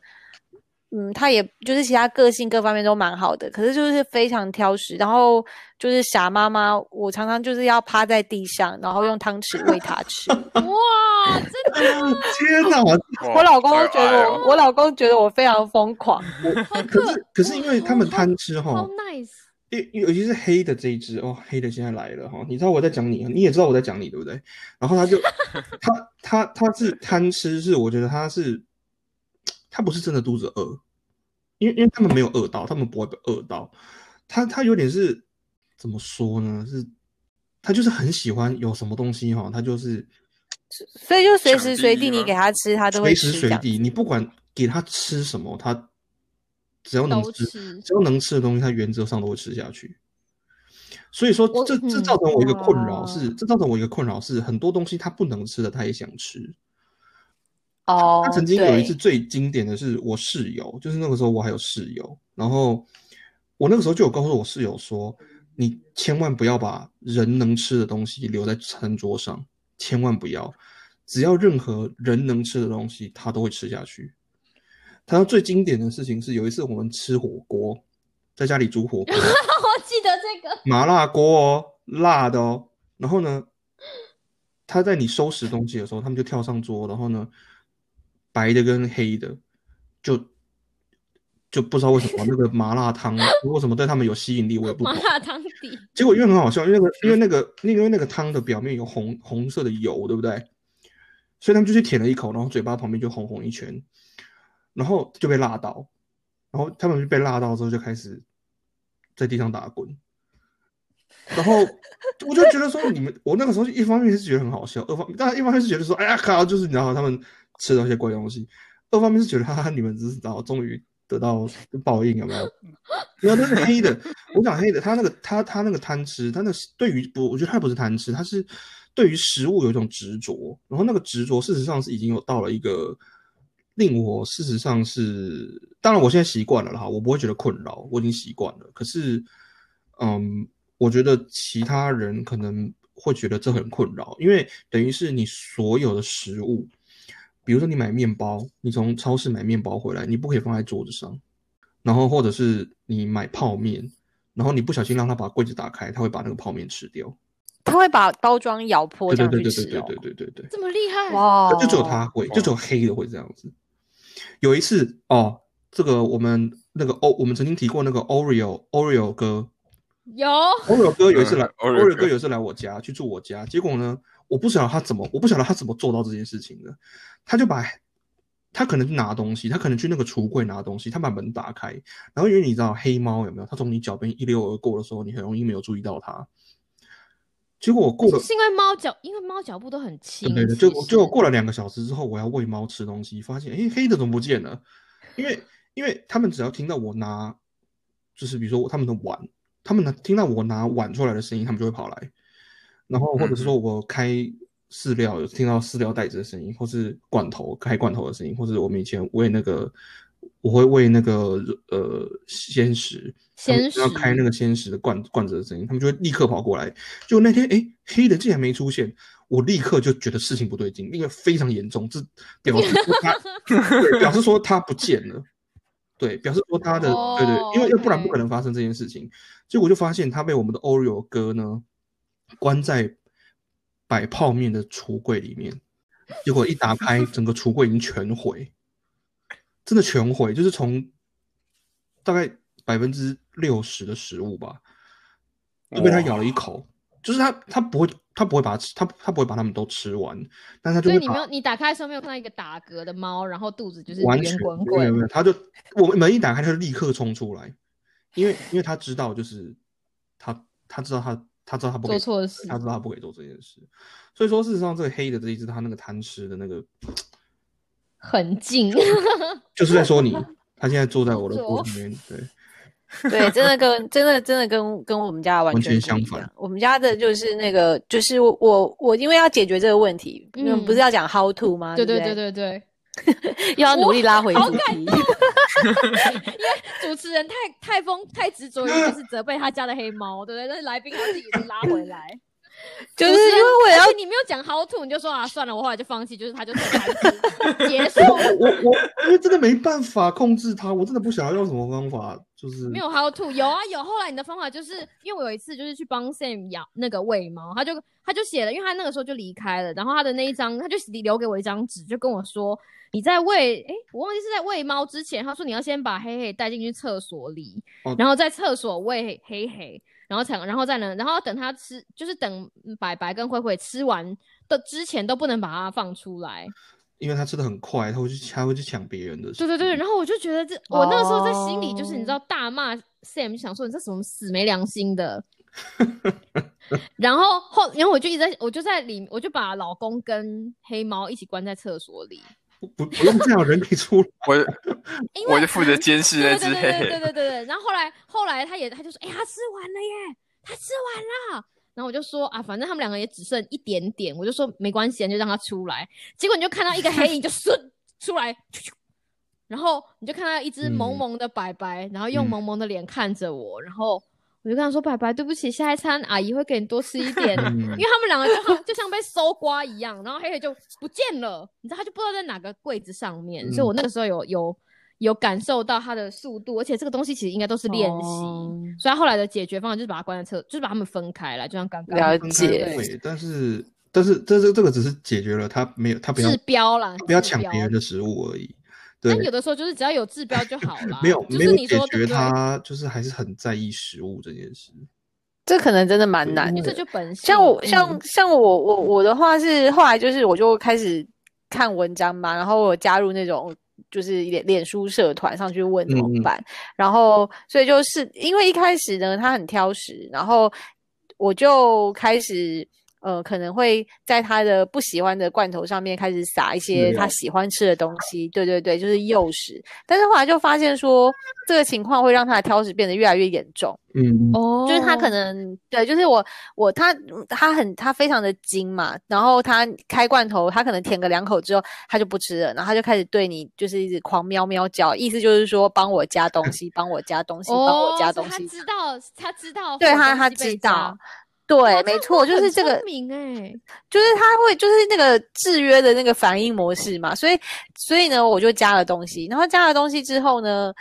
嗯，他也就是其他个性各方面都蛮好的，可是就是非常挑食，然后就是傻妈妈，我常常就是要趴在地上，然后用汤匙喂它吃。哇，真的 天哪！哇我老公都觉得我，我老公觉得我非常疯狂。可是可是因为他们贪吃哈好，nice。尤尤其是黑的这一只哦，黑的现在来了哈，你知道我在讲你，你也知道我在讲你，对不对？然后他就他他他是贪吃，是我觉得他是他不是真的肚子饿，因为因为他们没有饿到，他们不会被饿到，他他有点是怎么说呢？是他就是很喜欢有什么东西哈，他就是所以就随时随地你给他吃，他都会随。时随地，你不管给他吃什么，他只要能吃，吃只要能吃的东西，他原则上都会吃下去。所以说我这，这嗯造成我一个困扰是，这造成我一个困扰是，很多东西他不能吃的，他也想吃。哦，他曾经有一次最经典的是我室友，就是那个时候我还有室友，然后我那个时候就有告诉我室友说，你千万不要把人能吃的东西留在餐桌上，千万不要，只要任何人能吃的东西，他都会吃下去。他说最经典的事情是有一次我们吃火锅，在家里煮火 锅，我记得这个，麻辣锅哦，辣的哦。然后呢，他在你收拾东西的时候，他们就跳上桌，然后呢，白的跟黑的就就不知道为什么那个麻辣汤 为什么对他们有吸引力，我也不懂。麻辣汤底，结果因为很好笑，因为那个因为那个因为那个汤的表面有红红色的油，对不对？所以他们就去舔了一口，然后嘴巴旁边就红红一圈，然后就被辣到，然后他们就被辣到之后就开始在地上打滚，然后我就觉得说你们，我那个时候一方面是觉得很好笑，二方当然一方面是觉得说，哎呀靠，就是你知道他们吃到一些怪东西，二方面是觉得哈哈，你们只是知道终于得到报应有没有？没有，那是黑的。我讲黑的，他那个他他那个贪吃，他那个对于不，我觉得他不是贪吃，他是对于食物有一种执着，然后那个执着事实上是已经有到了一个令我事实上是，当然我现在习惯了啦，我不会觉得困扰，我已经习惯了。可是，嗯，我觉得其他人可能会觉得这很困扰，因为等于是你所有的食物，比如说你买面包，你从超市买面包回来，你不可以放在桌子上。然后或者是你买泡面，然后你不小心让他把柜子打开，他会把那个泡面吃掉。他会把包装咬破对这样去吃哦对对对对对。对对对对，这么厉害，哇，就只有他会，就只有黑的会这样子。有一次哦，这个我们那个 O，我们曾经提过那个 Oreo Oreo 哥有，Oreo 哥有一次来嗯，Oreo，Oreo 哥哥有一次来我家去住我家，结果呢，我不晓得他怎么，我不晓得他怎么做到这件事情的，他就把。他可能去拿东西，他可能去那个橱柜拿东西，他把门打开，然后因为你知道黑猫有没有？它从你脚边一溜而过的时候，你很容易没有注意到它。结果我过了是因为猫脚，因为猫脚步都很轻。对对，就就过了两个小时之后，我要喂猫吃东西，发现哎黑的怎么不见了？因为因为他们只要听到我拿，就是比如说他们的碗，他们能听到我拿碗出来的声音，他们就会跑来，然后或者是说我开饲料，有听到饲料袋子的声音，或是罐头开罐头的声音，或者我们以前喂那个，我会喂那个呃鲜食，鲜食要开那个鲜食的罐罐子的声音，他们就会立刻跑过来。就那天，哎，黑的竟然没出现，我立刻就觉得事情不对劲，因为非常严重，这表示说他，对，表示说他不见了，对，表示说他的，对对，因为要不然不可能发生这件事情。结果就发现他被我们的 Oreo 哥呢关在摆泡面的橱柜里面，结果一打开，整个橱柜已经全毁，真的全毁，就是从大概百分之六十的食物吧，就被他咬了一口。就是他，他不会，他不会把它吃，他他不会把它们都吃完，但他就会所以你没有，你打开的时候没有看到一个打嗝的猫，然后肚子就是圆完全滚滚。没有没有，他就我们门一打开，他就立刻冲出来，因为因为他知道，就是他他知道他他知道他不可以做错的事他知道他不可以做这件事，所以说事实上这个黑的这一只，他那个贪吃的那个，很近，就是在说你，他现在坐在我的锅里面，对。对，真的跟真的真的跟跟我们家完完全全相反。我们家的就是那个，就是我我我因为要解决这个问题，因为嗯不是要讲 how to 吗？对对对对对又 要努力拉回好主题。主持人太太疯太执着于就是责备他家的黑猫，对不对？但是来宾他自己是拉回来，就是因为我要而且你没有讲 how to，你就说啊算了，我后来就放弃，就是他就结束，我我因为真的没办法控制他，我真的不想要用什么方法，就是没有 how to，有啊有。后来你的方法就是因为我有一次就是去帮 Sam 养那个喂猫，他就他就写了，因为他那个时候就离开了，然后他的那一张他就留给我一张纸，就跟我说你在喂，诶，我忘记是在喂猫之前，他说你要先把黑黑带进去厕所里，哦然后在厕所喂黑黑。然后才，然后再能，然后等他吃，就是等白白跟灰灰吃完的之前都不能把它放出来。因为他吃的很快，他会去他会去抢别人的。对对对，然后我就觉得这，我那个时候在心里就是你知哦道大骂 Sam，就想说你这什么死没良心的。然后后，然后我就一直在，我就在里，我就把老公跟黑猫一起关在厕所里，不不不用这样，人可以出来。我我就负责监视那对对对只黑黑。对对对对对。然后后来后来他也他就说，哎、他吃完了耶，他吃完了。然后我就说啊，反正他们两个也只剩一点点，我就说没关系，就让他出来。结果你就看到一个黑影就瞬 出来，然后你就看到一只萌嗯萌的白白，然后用嗯萌萌的脸看着我，然后我就跟他说：“白白，对不起，下一餐阿姨会给你多吃一点。”嗯因为他们两个就像就像被搜刮一样，然后黑黑就不见了，你知道他就不知道在哪个柜子上面，所以我那个时候有有有感受到它的速度，而且这个东西其实应该都是练习，哦所以他后来的解决方案就是把它关在厕，就是把他们分开来，就像刚刚了解对，但是但是这这这个只是解决了他没有他不要治标啦，不要抢别人的食物而已。对但，有的时候就是只要有治标就好了，没有就是没有解决你说对不对？他，就是还是很在意食物这件事。这可能真的蛮难的因为这。就本性。像我嗯像像我我我的话是后来就是我就开始看文章嘛，然后我加入那种就是脸脸书社团上去问怎么办然后所以就是因为一开始呢他很挑食，然后我就开始。呃，可能会在他的不喜欢的罐头上面开始撒一些他喜欢吃的东西，对对对，就是诱食。但是后来就发现说，这个情况会让他的挑食变得越来越严重。嗯，哦，就是他可能对，就是我我他他很他非常的精嘛，然后他开罐头，他可能舔个两口之后，他就不吃了，然后他就开始对你就是一直狂喵喵叫，意思就是说帮我加东西，帮我加东西，帮我加哦所以他。知道，他知道，对他他知道，对，没错，就是这个，明哎，就是他会就是那个制约的那个反应模式嘛，所以所以呢，我就加了东西，然后加了东西之后呢，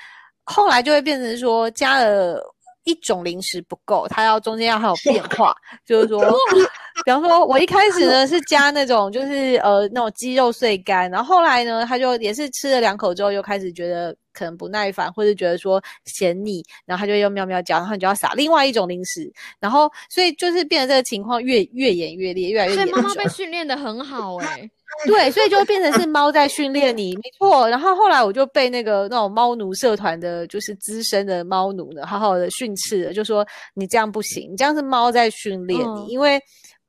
后来就会变成说加了。一种零食不够，它要中间要还有变化，就是说，比方说，我一开始呢 是加那种就是呃那种鸡肉碎干，然后后来呢，他就也是吃了两口之后，又开始觉得可能不耐烦，或者觉得说嫌腻，然后他就又喵喵叫，然后你就要撒另外一种零食，然后所以就是变成这个情况越越演越烈，越来越严重。所以妈妈被训练的很好哎、对，所以就变成是猫在训练你，没错。然后后来我就被那个那种猫奴社团的，就是资深的猫奴呢，好好的训斥了，就说你这样不行，你这样是猫在训练你，嗯因为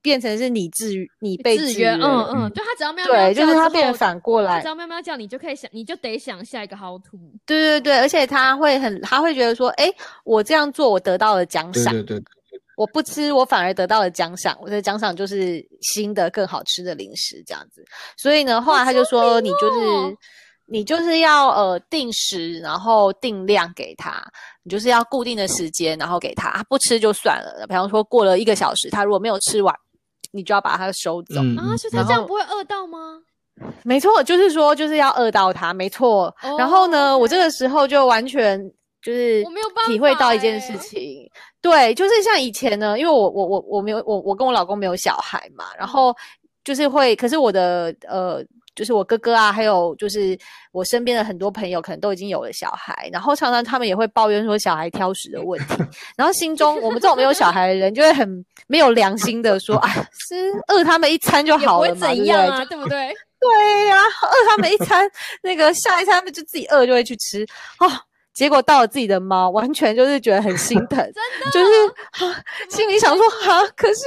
变成是你制约，你被制约，嗯嗯，就他只要喵喵对，叫就是它之后变反过来他只，要喵喵叫，你就可以想，你就得想下一个 how to。对对对，而且他会很，他会觉得说，哎，我这样做，我得到了奖赏，对对对，我不吃，我反而得到了奖赏，我的奖赏就是新的更好吃的零食这样子。所以呢，后来他就说，你就是、哦你就是要呃定时，然后定量给他，你就是要固定的时间，然后给他，他不吃就算了。比方说过了一个小时，他如果没有吃完，你就要把它收走。嗯啊，所以他这样不会饿到吗？没错，就是说就是要饿到它，没错。然后呢，哦我这个时候就完全就是我没有办体会到一件事情，对，就是像以前呢，因为我我我我没有我我跟我老公没有小孩嘛，然后就是会，可是我的呃。就是我哥哥啊，还有就是我身边的很多朋友，可能都已经有了小孩，然后常常他们也会抱怨说小孩挑食的问题，然后心中我们这种没有小孩的人，就会很没有良心的说，啊，是饿他们一餐就好了嘛，对不对？怎样啊，对不对？对呀、饿他们一餐，那个下一餐他们就自己饿就会去吃哦。结果到了自己的猫，完全就是觉得很心疼，真的就是啊，心里想说啊，可是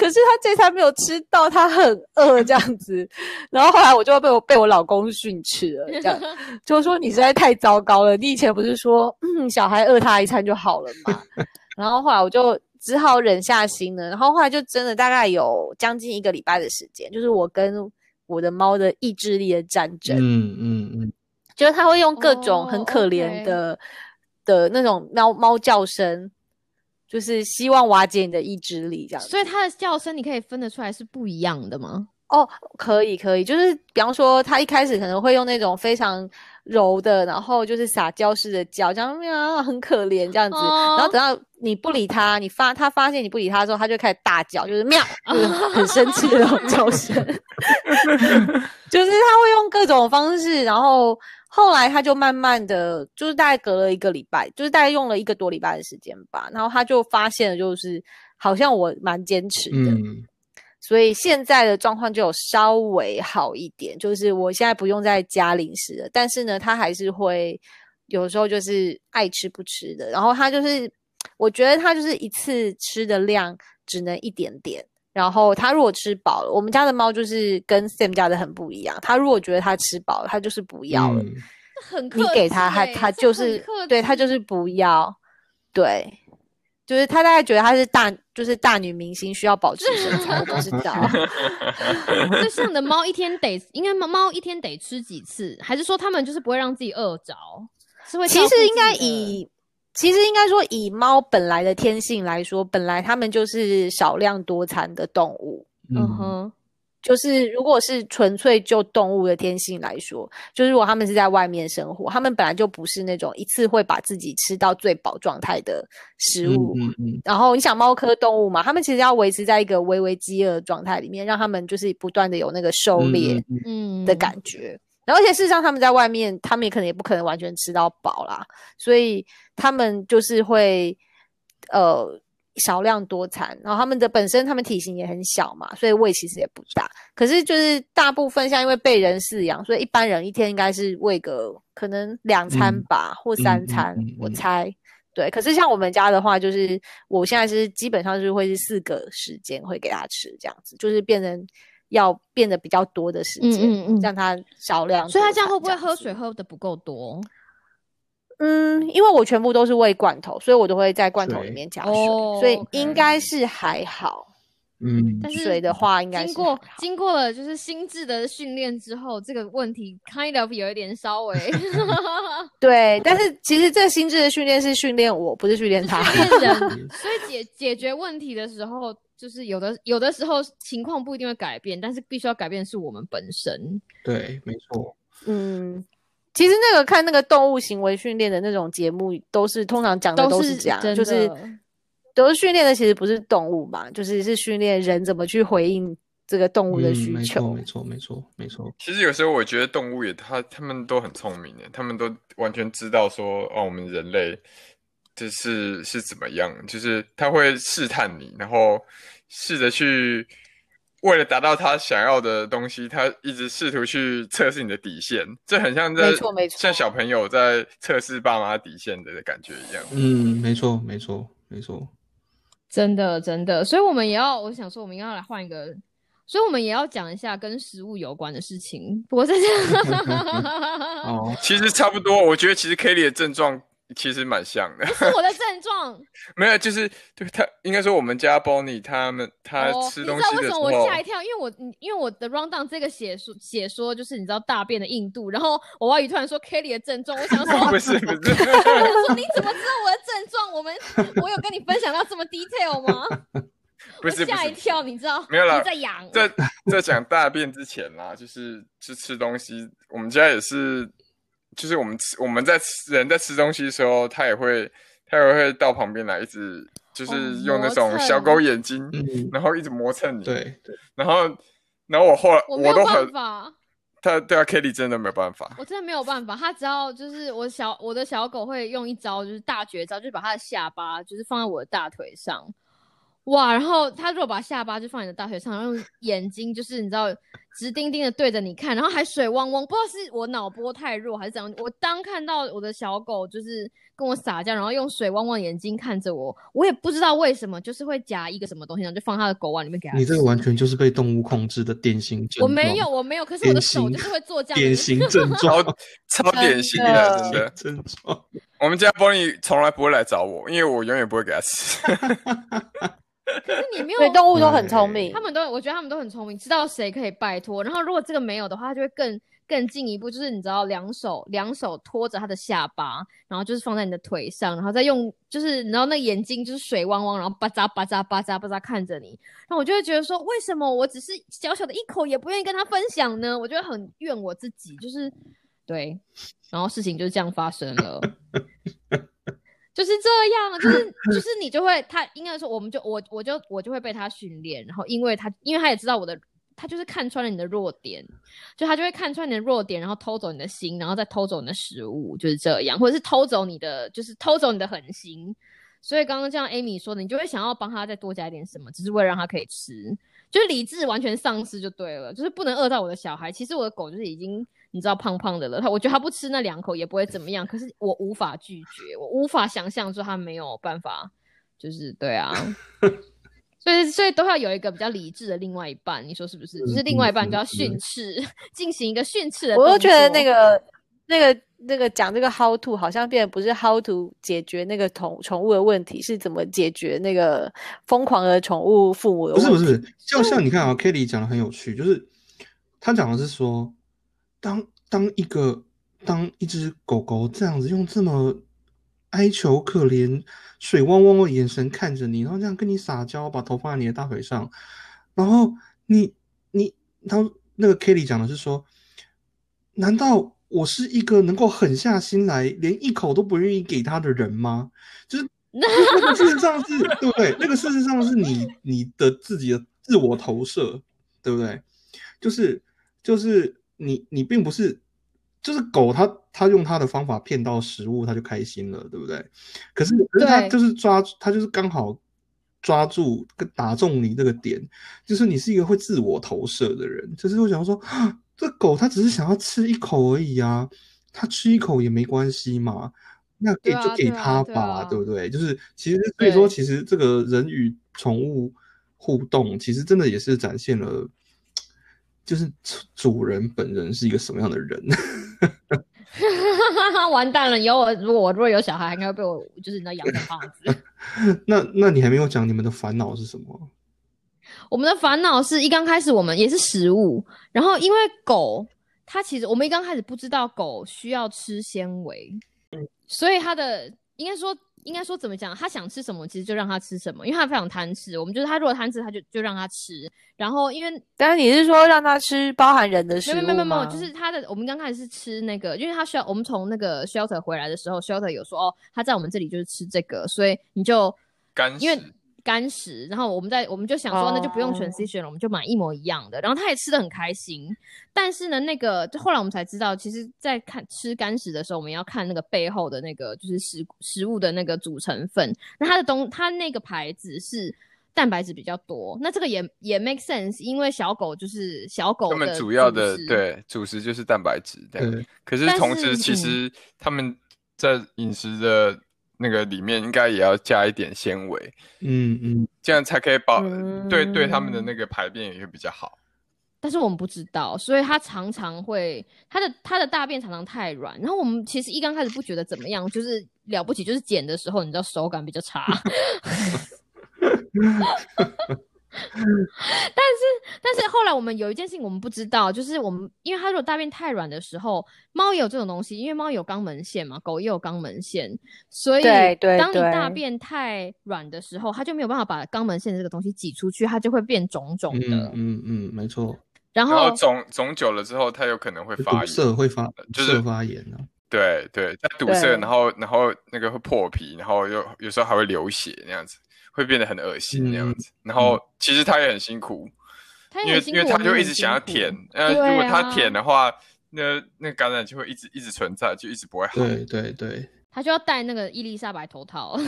可是他这餐没有吃到，他很饿这样子。然后后来我就被我被我老公训斥了，这样 就说你实在太糟糕了。你以前不是说嗯小孩饿他一餐就好了嘛？然后后来我就只好忍下心了。然后后来就真的大概有将近一个礼拜的时间，就是我跟我的猫的意志力的战争。嗯嗯嗯，就是它会用各种哦很可怜的、的那种猫猫叫声，就是希望瓦解你的意志力这样。所以它的叫声你可以分得出来是不一样的吗？哦，可以可以，就是比方说，它一开始可能会用那种非常柔的，然后就是撒娇式的叫，这样喵，很可怜这样子。哦然后等到你不理它，你发它发现你不理它之后，它就开始大叫，就是喵，就是很生气的那种叫声。就是它会用各种方式，然后后来他就慢慢的，就是大概隔了一个礼拜，就是大概用了一个多礼拜的时间吧，然后他就发现了，就是好像我蛮坚持的。嗯所以现在的状况就有稍微好一点，就是我现在不用再加零食了，但是呢，他还是会有时候就是爱吃不吃的，然后他就是，我觉得他就是一次吃的量只能一点点，然后他如果吃饱了，我们家的猫就是跟 Sam 家的很不一样，他如果觉得他吃饱了，他就是不要了，嗯很克你给他，制他他就是对他就是不要，对，就是他大概觉得他是大就是大女明星，需要保持身材，我不知道。就像你的猫一天得，应该猫猫一天得吃几次？还是说它们就是不会让自己饿着？是会其实应该以，其实应该说以猫本来的天性来说，本来它们就是少量多餐的动物。嗯哼，就是如果是纯粹就动物的天性来说，就是如果它们是在外面生活，它们本来就不是那种一次会把自己吃到最饱状态的食物。嗯嗯然后你想猫科动物嘛，它们其实要维持在一个微微饥饿的状态里面，让它们就是不断的有那个狩猎。嗯嗯嗯的感觉。然后而且事实上，他们在外面，他们也可能也不可能完全吃到饱啦，所以他们就是会呃少量多餐。然后他们的本身他们体型也很小嘛，所以胃其实也不大。可是就是大部分像因为被人饲养，所以一般人一天应该是喂个可能两餐嗯吧，或三餐，嗯嗯嗯我猜。对，可是像我们家的话，就是我现在是基本上是会是四个时间会给他吃，这样子，就是变成要变得比较多的时间，嗯嗯嗯让它少量。所以它这样会不会喝水？喝的不够多？嗯，因为我全部都是喂罐头，所以我都会在罐头里面加水，哦所以应该是还好。嗯但是水的话，应该经过经过了就是心智的训练之后，这个问题 kind of 有一点稍微 对，但是其实这个心智的训练是训练我，不是训练他。训练人，所以解解决问题的时候，就是有的有的时候情况不一定会改变，但是必须要改变的是我们本身。对，没错，嗯，其实那个看那个动物行为训练的那种节目，都是通常讲的都是这样，真就是的都训练的其实不是动物嘛，就是是训练人怎么去回应这个动物的嗯，没需求。错，没错，没错，没错。其实有时候我觉得动物也，它它们都很聪明的，它们都完全知道说，哦，我们人类就是是怎么样，就是它会试探你，然后试着去为了达到它想要的东西，它一直试图去测试你的底线，这很像在没错没错像小朋友在测试爸妈底线的感觉一样。嗯，没错，没错，没错。真的真的，所以我们也要，我想说，我们应该要来换一个，所以我们也要讲一下跟食物有关的事情。不过在这 哦，其实差不多，我觉得其实 Kelly 的症状其实蛮像的。是我的症状。没有，就是对他应该说我们家 Bonnie 他们他哦，吃你知道为什么东西的时候，我吓一跳？因为我嗯因为我的 round down 这个写说写说就是你知道大便的硬度，然后我外语突然说 Kelly 的症状，我想说不 是不是，我想说你怎么知道我的症状？我们我有跟你分享到这么 detail 吗？不是吓一跳，你知道？没有啦你在养。在在讲大便之前啦，就是吃吃东西，我们家也是，就是我们吃我们在吃人在吃东西的时候，它也会它也会到旁边来，一直就是哦用那种小狗眼睛，嗯，然后一直磨蹭你，，对对，然后然后我后来我没办都很，法，他对啊，Kitty 真的没有办法，我真的没有办法。他只要就是我小我的小狗会用一招，就是大绝招，就是把它的下巴就是放在我的大腿上，哇！然后他如果把下巴就放你的大腿上，然后用眼睛就是你知道直盯盯的对着你看，然后还水汪汪，不知道是我脑波太弱还是怎样。我当看到我的小狗就是跟我撒娇，然后用水汪汪眼睛看着我，我也不知道为什么，就是会夹一个什么东西，然后就放它的狗碗里面给它。你这个完全就是被动物控制的典型症状。我没有，我没有，可是我的手就是会做这样 典型症状，超典型真的的，真的。症状。我们家 Bonnie 从来不会来找我，因为我永远不会给他吃。可是你没有对，动物都很聪明他。们都，我觉得他们都很聪明，知道谁可以拜托。然后如果这个没有的话，他就会更更进一步，就是你知道，两手两手托着他的下巴，然后就是放在你的腿上，然后再用就是然后那眼睛就是水汪汪，然后巴扎巴扎巴扎巴扎看着你。然后我就会觉得说，为什么我只是小小的一口也不愿意跟他分享呢？我觉得很怨我自己，就是对，然后事情就是这样发生了。就是这样，就是 就是你就会，他应该说，我们就我我就我就会被他训练，然后因为他因为他也知道我的，他就是看穿了你的弱点，就他就会看穿你的弱点，然后偷走你的心，然后再偷走你的食物，就是这样，或者是偷走你的，就是偷走你的狠心。所以刚刚像 Amy 说的，你就会想要帮他再多加一点什么，只是为了让他可以吃，就是理智完全丧失就对了，就是不能饿到我的小孩。其实我的狗就是已经你知道胖胖的了，他我觉得他不吃那两口也不会怎么样，可是我无法拒绝，我无法想象说他没有办法，就是对啊，所以所以都要有一个比较理智的另外一半，你说是不是？就是另外一半就要训斥，进行一个训斥的。我都觉得那个、那个、那个讲这个 how to 好像变得不是 how to 解决那个宠宠物的问题，是怎么解决那个疯狂的宠物父母的问题。不是不是，就像你看啊，Kelly 讲的很有趣，就是他讲的是说，当当一个当一只狗狗这样子用这么哀求可怜、水汪汪的眼神看着你，然后这样跟你撒娇，把头放在你的大腿上，然后你你，然后那个 Kelly 讲的是说，难道我是一个能够狠下心来，连一口都不愿意给他的人吗？就是 那个事实上是对不对？那个事实上是你你的自己的自我投射，对不对？就是就是你你并不是，就是狗它它用它的方法骗到食物，它就开心了，对不对？可是可是它就是抓它就是刚好抓住跟打中你这个点，就是你是一个会自我投射的人，就是我想说，啊 这狗它只是想要吃一口而已啊，它吃一口也没关系嘛。那给就给对啊它吧，对啊对不对？就是其实所以说，其实这个人与宠物互动，其实真的也是展现了，就是主人本人是一个什么样的人。完蛋了！以后我如果我如果有小孩，应该会被我就是你知道养成胖子。那那你还没有讲你们的烦恼是什么？我们的烦恼是一刚开始我们也是食物，然后因为狗它其实我们一刚开始不知道狗需要吃纤维，所以它的应该说应该说怎么讲，他想吃什么其实就让他吃什么，因为他非常贪吃。我们就是他如果贪吃，他就就让他吃。然后因为但是你是说让他吃包含人的食物没有没有没有没有，就是他的我们刚开始是吃那个，因为他需要我们从那个 shelter 回来的时候，shelter 有说哦，他在我们这里就是吃这个，所以你就干因为食干食，然后我们在我们就想说，那就不用哦 transition 了，我们就买一模一样的。然后他也吃的很开心，但是呢，那个就后来我们才知道，其实，在看吃干食的时候，我们要看那个背后的那个就是食食物的那个组成分。那它的东，它那个牌子是蛋白质比较多，那这个也也 make sense，因为小狗就是小狗他们的主要的对主食就是蛋白质，对。对，可是同时，其实他们在饮食的那个里面，应该也要加一点纤维，嗯嗯，这样才可以保、对对他们的嗯那个排便也会比较好。但是我们不知道，所以它常常会它的它的大便常常太软，然后我们其实一刚开始不觉得怎么样，就是了不起，就是剪的时候你知道手感比较差，但是但是后来我们有一件事情我们不知道，就是我们因为它如果大便太软的时候，猫也有这种东西，因为猫有肛门腺嘛，狗也有肛门腺，所以当你大便太软的时候，它就没有办法把肛门腺这个东西挤出去，它就会变肿肿的，嗯嗯嗯，没错，然然后后肿肿久了之后，它有可能会发炎，塞会发就是堵塞发炎啊。对对，它堵塞，然后然后那个会破皮，然后又有时候还会流血那样子，会变得很恶心那样嗯子。然后其实他也很辛苦，因为它也很辛苦因为他就一直想要舔，呃，对如果它啊。舔的话，那那感染就会一直一直存在，就一直不会好。对对对，他就要戴那个伊丽莎白头套，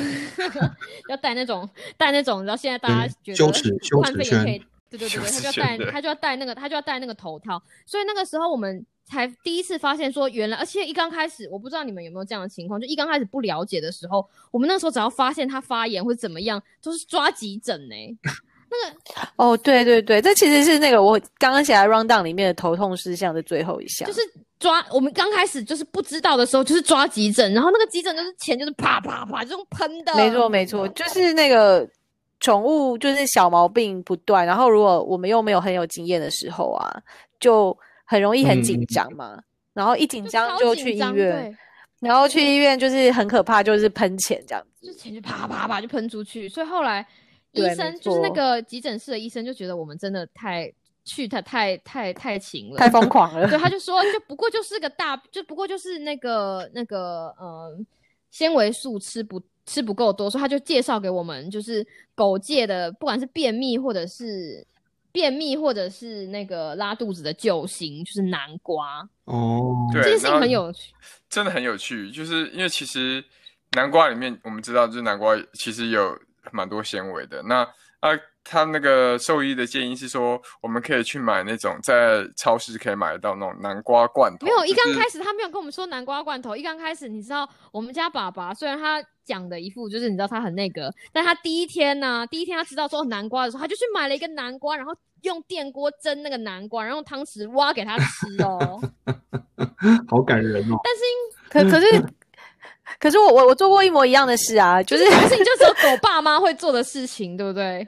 要戴那种戴那种，然后现在大家觉得对羞耻圈炎可以，对对对对，他就要戴他就要戴那个他就要戴那个头套，所以那个时候我们才第一次发现说，原来而且一刚开始我不知道你们有没有这样的情况，就一刚开始不了解的时候，我们那时候只要发现它发炎或怎么样，都是抓急诊呢、哦，对对对，这其实是那个我刚刚写在 round down 里面的头痛事项的最后一项，就是抓我们刚开始就是不知道的时候，就是抓急诊，然后那个急诊就是钱就是啪啪啪这种喷的，没错没错，就是那个宠物就是小毛病不断，然后如果我们又没有很有经验的时候啊，就很容易很紧嗯张嘛，然后一紧张就去医院，然后去医院就是很可怕，就是喷钱这样子。就钱就啪啪啪就喷出去，所以后来医生就是那错个急诊室的医生就觉得我们真的太去太太太太勤了，太疯狂了，对，他就说就不过就是个大，就不过就是那个那个呃纤维素吃不吃不够多，所以他就介绍给我们就是狗界的，不管是便秘或者是。便秘或者是那个拉肚子的救星就是南瓜，哦，对这件事情很有趣。真的很有趣，就是因为其实南瓜里面我们知道，就是南瓜其实有蛮多纤维的。那啊，他那个兽医的建议是说，我们可以去买那种在超市可以买得到那种南瓜罐头。没有，一就是刚开始他没有跟我们说南瓜罐头。一刚开始，你知道我们家爸爸虽然他讲的一副就是你知道他很那个，但他第一天呢、第一天他知道说南瓜的时候，他就去买了一个南瓜，然后用电锅蒸那个南瓜，然后用汤匙挖给他吃哦。好感人哦。但是 可可是可是我我我做过一模一样的事啊，就是可是你就只有 狗爸妈会做的事情，对不对？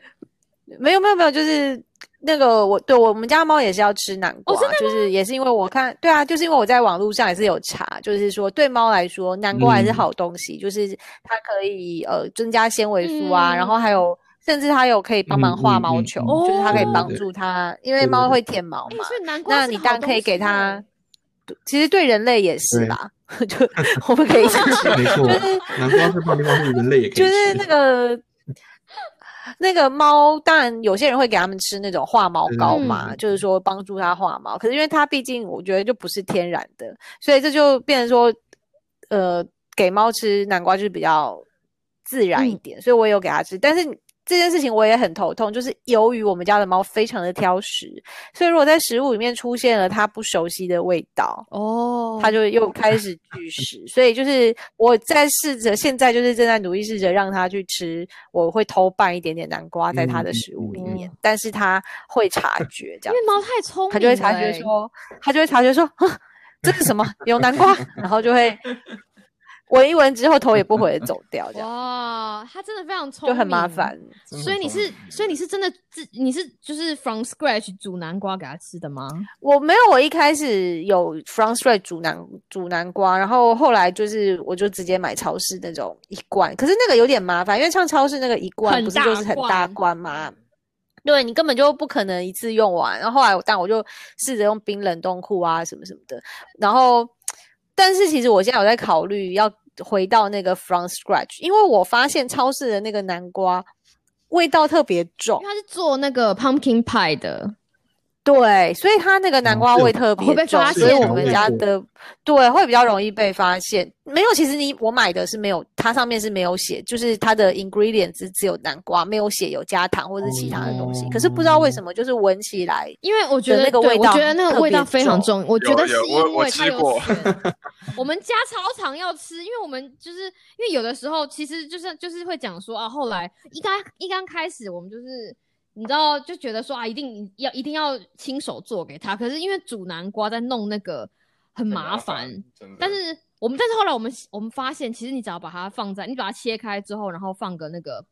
没有没有没有，就是那个我对我们家猫也是要吃南瓜，就是也是因为我看对啊，就是因为我在网络上也是有查，就是说对猫来说南瓜还是嗯。好东西，就是它可以呃增加纤维素啊，嗯然后还有甚至它有可以帮忙化毛球，嗯。就是它可以帮助它，因为猫会舔毛哎、嘛，那你当然可以给它其实对人类也是对啦，就我们可以一 起吃。没错，南瓜是棒地方是人类也可以吃，就是那个那个猫，当然有些人会给他们吃那种化毛膏嘛，嗯就是说帮助它化毛。可是因为它毕竟我觉得就不是天然的，所以这就变成说，呃，给猫吃南瓜就是比较自然一点，所以我也有给它吃。但是这件事情我也很头痛，就是由于我们家的猫非常的挑食，所以如果在食物里面出现了它不熟悉的味道，哦，它就又开始拒食，所以就是我在试着，现在就是正在努力试着让它去吃，我会偷拌一点点南瓜在它的食物里面，嗯但是它会察觉这样因为，猫太聪明、它就会察觉欸。说，它就会察觉说，啊这是什么？有南瓜，然后就会闻一闻之后头也不回的走掉，这样哇，他真的非常聪明，就很麻烦。所以你是，所以你是真的自，你是就是 from scratch 煮南瓜给他吃的吗？我没有，我一开始有 from scratch 煮南煮南瓜，然后后来就是我就直接买超市那种一罐，可是那个有点麻烦，因为像超市那个一罐不是就是很大罐罐吗？对你根本就不可能一次用完。然后后来我，但我就试着用冰冷冻库啊什么什么的。然后，但是其实我现在有在考虑要回到那个 from scratch，因为我发现超市的那个南瓜味道特别重。因为，他是做那个 pumpkin pie 的，对，所以它那个南瓜味特别会被重，发所以我们家的对会比较容易被发现。没有，其实你我买的是没有，它上面是没有写，就是它的 ingredients 只有南瓜，没有写有加糖或者其他的东西。可是不知道为什么，就是闻起来因为我觉得那个味道我觉得那个味道非常重，我觉得是因为它有吃过 选我们家超常要吃，因为我们就是因为有的时候其实就是就是会讲说啊，后来一刚一刚开始我们就是。你知道，就觉得说啊，一定要一定要亲手做给他。可是因为煮南瓜在弄那个很麻烦。但是我们，但是后来我们我们发现，其实你只要把它放在，你把它切开之后，然后放个那个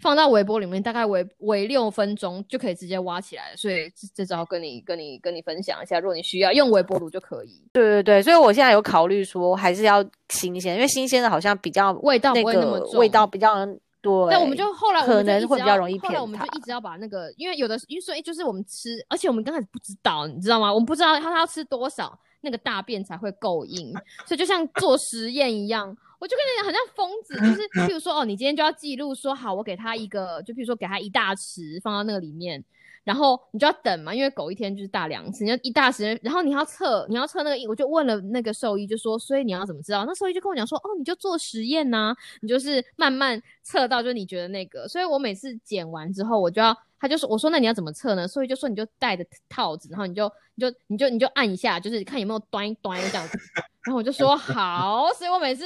放到微波里面，大概微微六分钟就可以直接挖起来。所以这这招跟你跟你跟你分享一下，如果你需要用微波炉就可以，对对对，所以我现在有考虑说还是要新鲜，因为新鲜的好像比较味道那不会那么重。个味道比较对。但我们就后来我可能会比较容易后来我们就一直要把那个，因为有的因为所以就是我们吃，而且我们刚开始不知道，你知道吗？我们不知道他他要吃多少那个大便才会够硬，所以就像做实验一样。我就跟你讲，很像疯子，就是譬如说，哦，你今天就要记录说，好，我给他一个，就譬如说给他一大匙放到那个里面，然后你就要等嘛，因为狗一天就是大两次，你要一大匙，然后你要测，你要测那个，我就问了那个兽医，就说，所以你要怎么知道？那兽医就跟我讲说，哦，你就做实验呐、你就是慢慢测到，就你觉得那个，所以我每次剪完之后，我就要，他就说，我说那你要怎么测呢？所以就说你就戴着套子，然后你就你就你就你就按一下，就是看有没有端端这样子。然后我就说好，所以我每次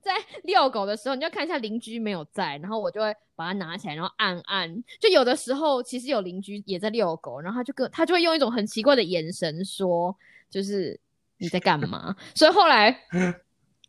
在遛狗的时候，你就看一下邻居没有在，然后我就会把它拿起来，然后按按。就有的时候其实有邻居也在遛狗，然后他就跟他就会用一种很奇怪的眼神说，就是你在干嘛？所以后来，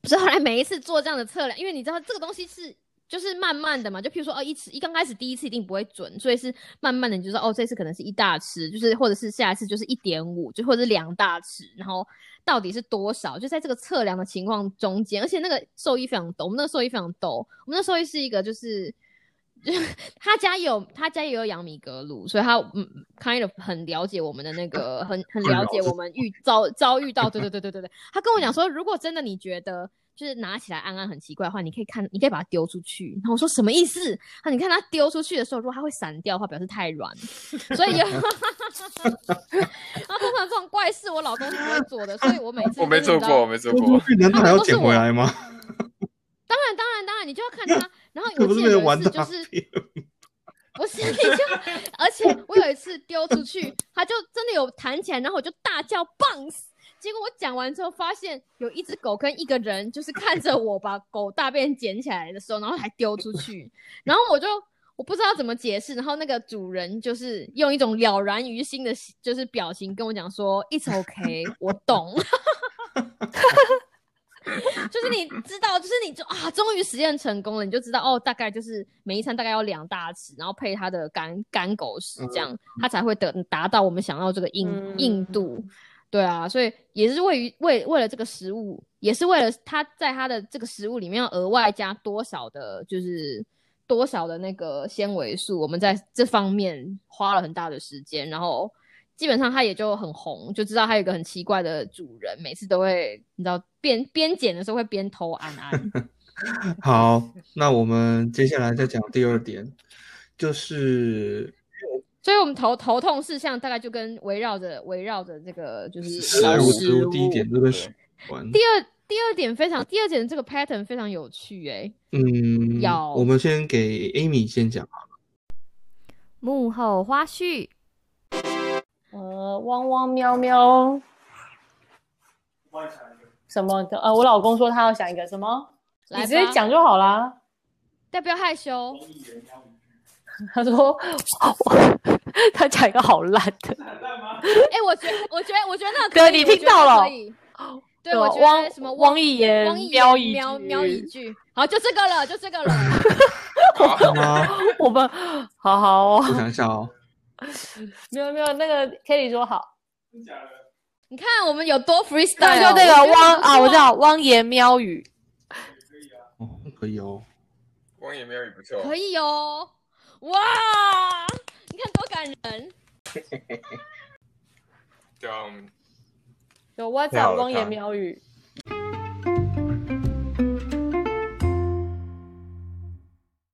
所以后来每一次做这样的测量，因为你知道这个东西是。就是慢慢的嘛，就譬如说，哦，一次一刚开始第一次一定不会准，所以是慢慢的，你就说，哦，这次可能是一大匙，就是或者是下一次就是一点五，就或者是两大匙，然后到底是多少？就在这个测量的情况中间，而且那个兽医非常逗，我们那个兽医非常逗，我们那兽医是一个就是。他家有他家也有养米格鲁，所以他嗯，kind of 很了解我们的那个，很很了解我们遇遭遭遇到，对对对对对对。他跟我讲 说，如果真的你觉得就是拿起来按按很奇怪的话，你可以看，你可以把它丢出去。然后我说什么意思？啊，你看它丢出去的时候，如果它会散掉的话，表示太软。所以有，然后通常这种怪事我老公是不会做的，所以我每次我没做过，我没做过。难道还要捡回来吗？当然当然当然，你就要看它。然后 我记得有一次就是。便不是，你就，而且我有一次丢出去，它就真的有弹起来，然后我就大叫 bounce。结果我讲完之后，发现有一只狗跟一个人，就是看着我把 狗大便捡起来的时候，然后还丢出去，然后我就我不知道怎么解释，然后那个主人就是用一种了然于心的，就是表情跟我讲说 "It's OK，我懂。就是你知道，就是你就啊，终于实验成功了，你就知道哦，大概就是每一餐大概要两大匙，然后配它的干干狗食，这样它才会得达到我们想要这个硬、嗯硬度。对啊，所以也是为于为为了这个食物，也是为了它在它的这个食物里面要额外加多少的，就是多少的那个纤维素，我们在这方面花了很大的时间，然后基本上它也就很红，就知道它有一个很奇怪的主人，每次都会你知道边边剪的时候会边偷安安。好，那我们接下来再讲第二点，就是所以我们头头痛事项大概就跟围绕着围绕着这个就是食物，食食物第一点就跟食物有关。第二第二点非常，第二点这个 pattern 非常有趣哎、嗯，要我们先给 Amy 先讲好了。幕后花絮，呃，汪汪喵喵，什么的？呃，我老公说他要想一个什么，你来直接吧讲就好啦。但不要害羞。他说他讲一个好烂的，哎、我觉得我觉得我觉得那个对你听到了那可以对，我觉汪得什么汪一言汪一喵一言喵句喵一句，好，就这个了，就这个了。好吗？我们好好我想，想哦，没有没有，那个 Kelly 说好，你看我们有多 freestyle，那就那个汪啊，我知道汪言喵语，可以啊哦，可以哦。汪言喵语不错，可以哦。哇，你看多感人。对啊，我们有 What's up 了汪言太喵语，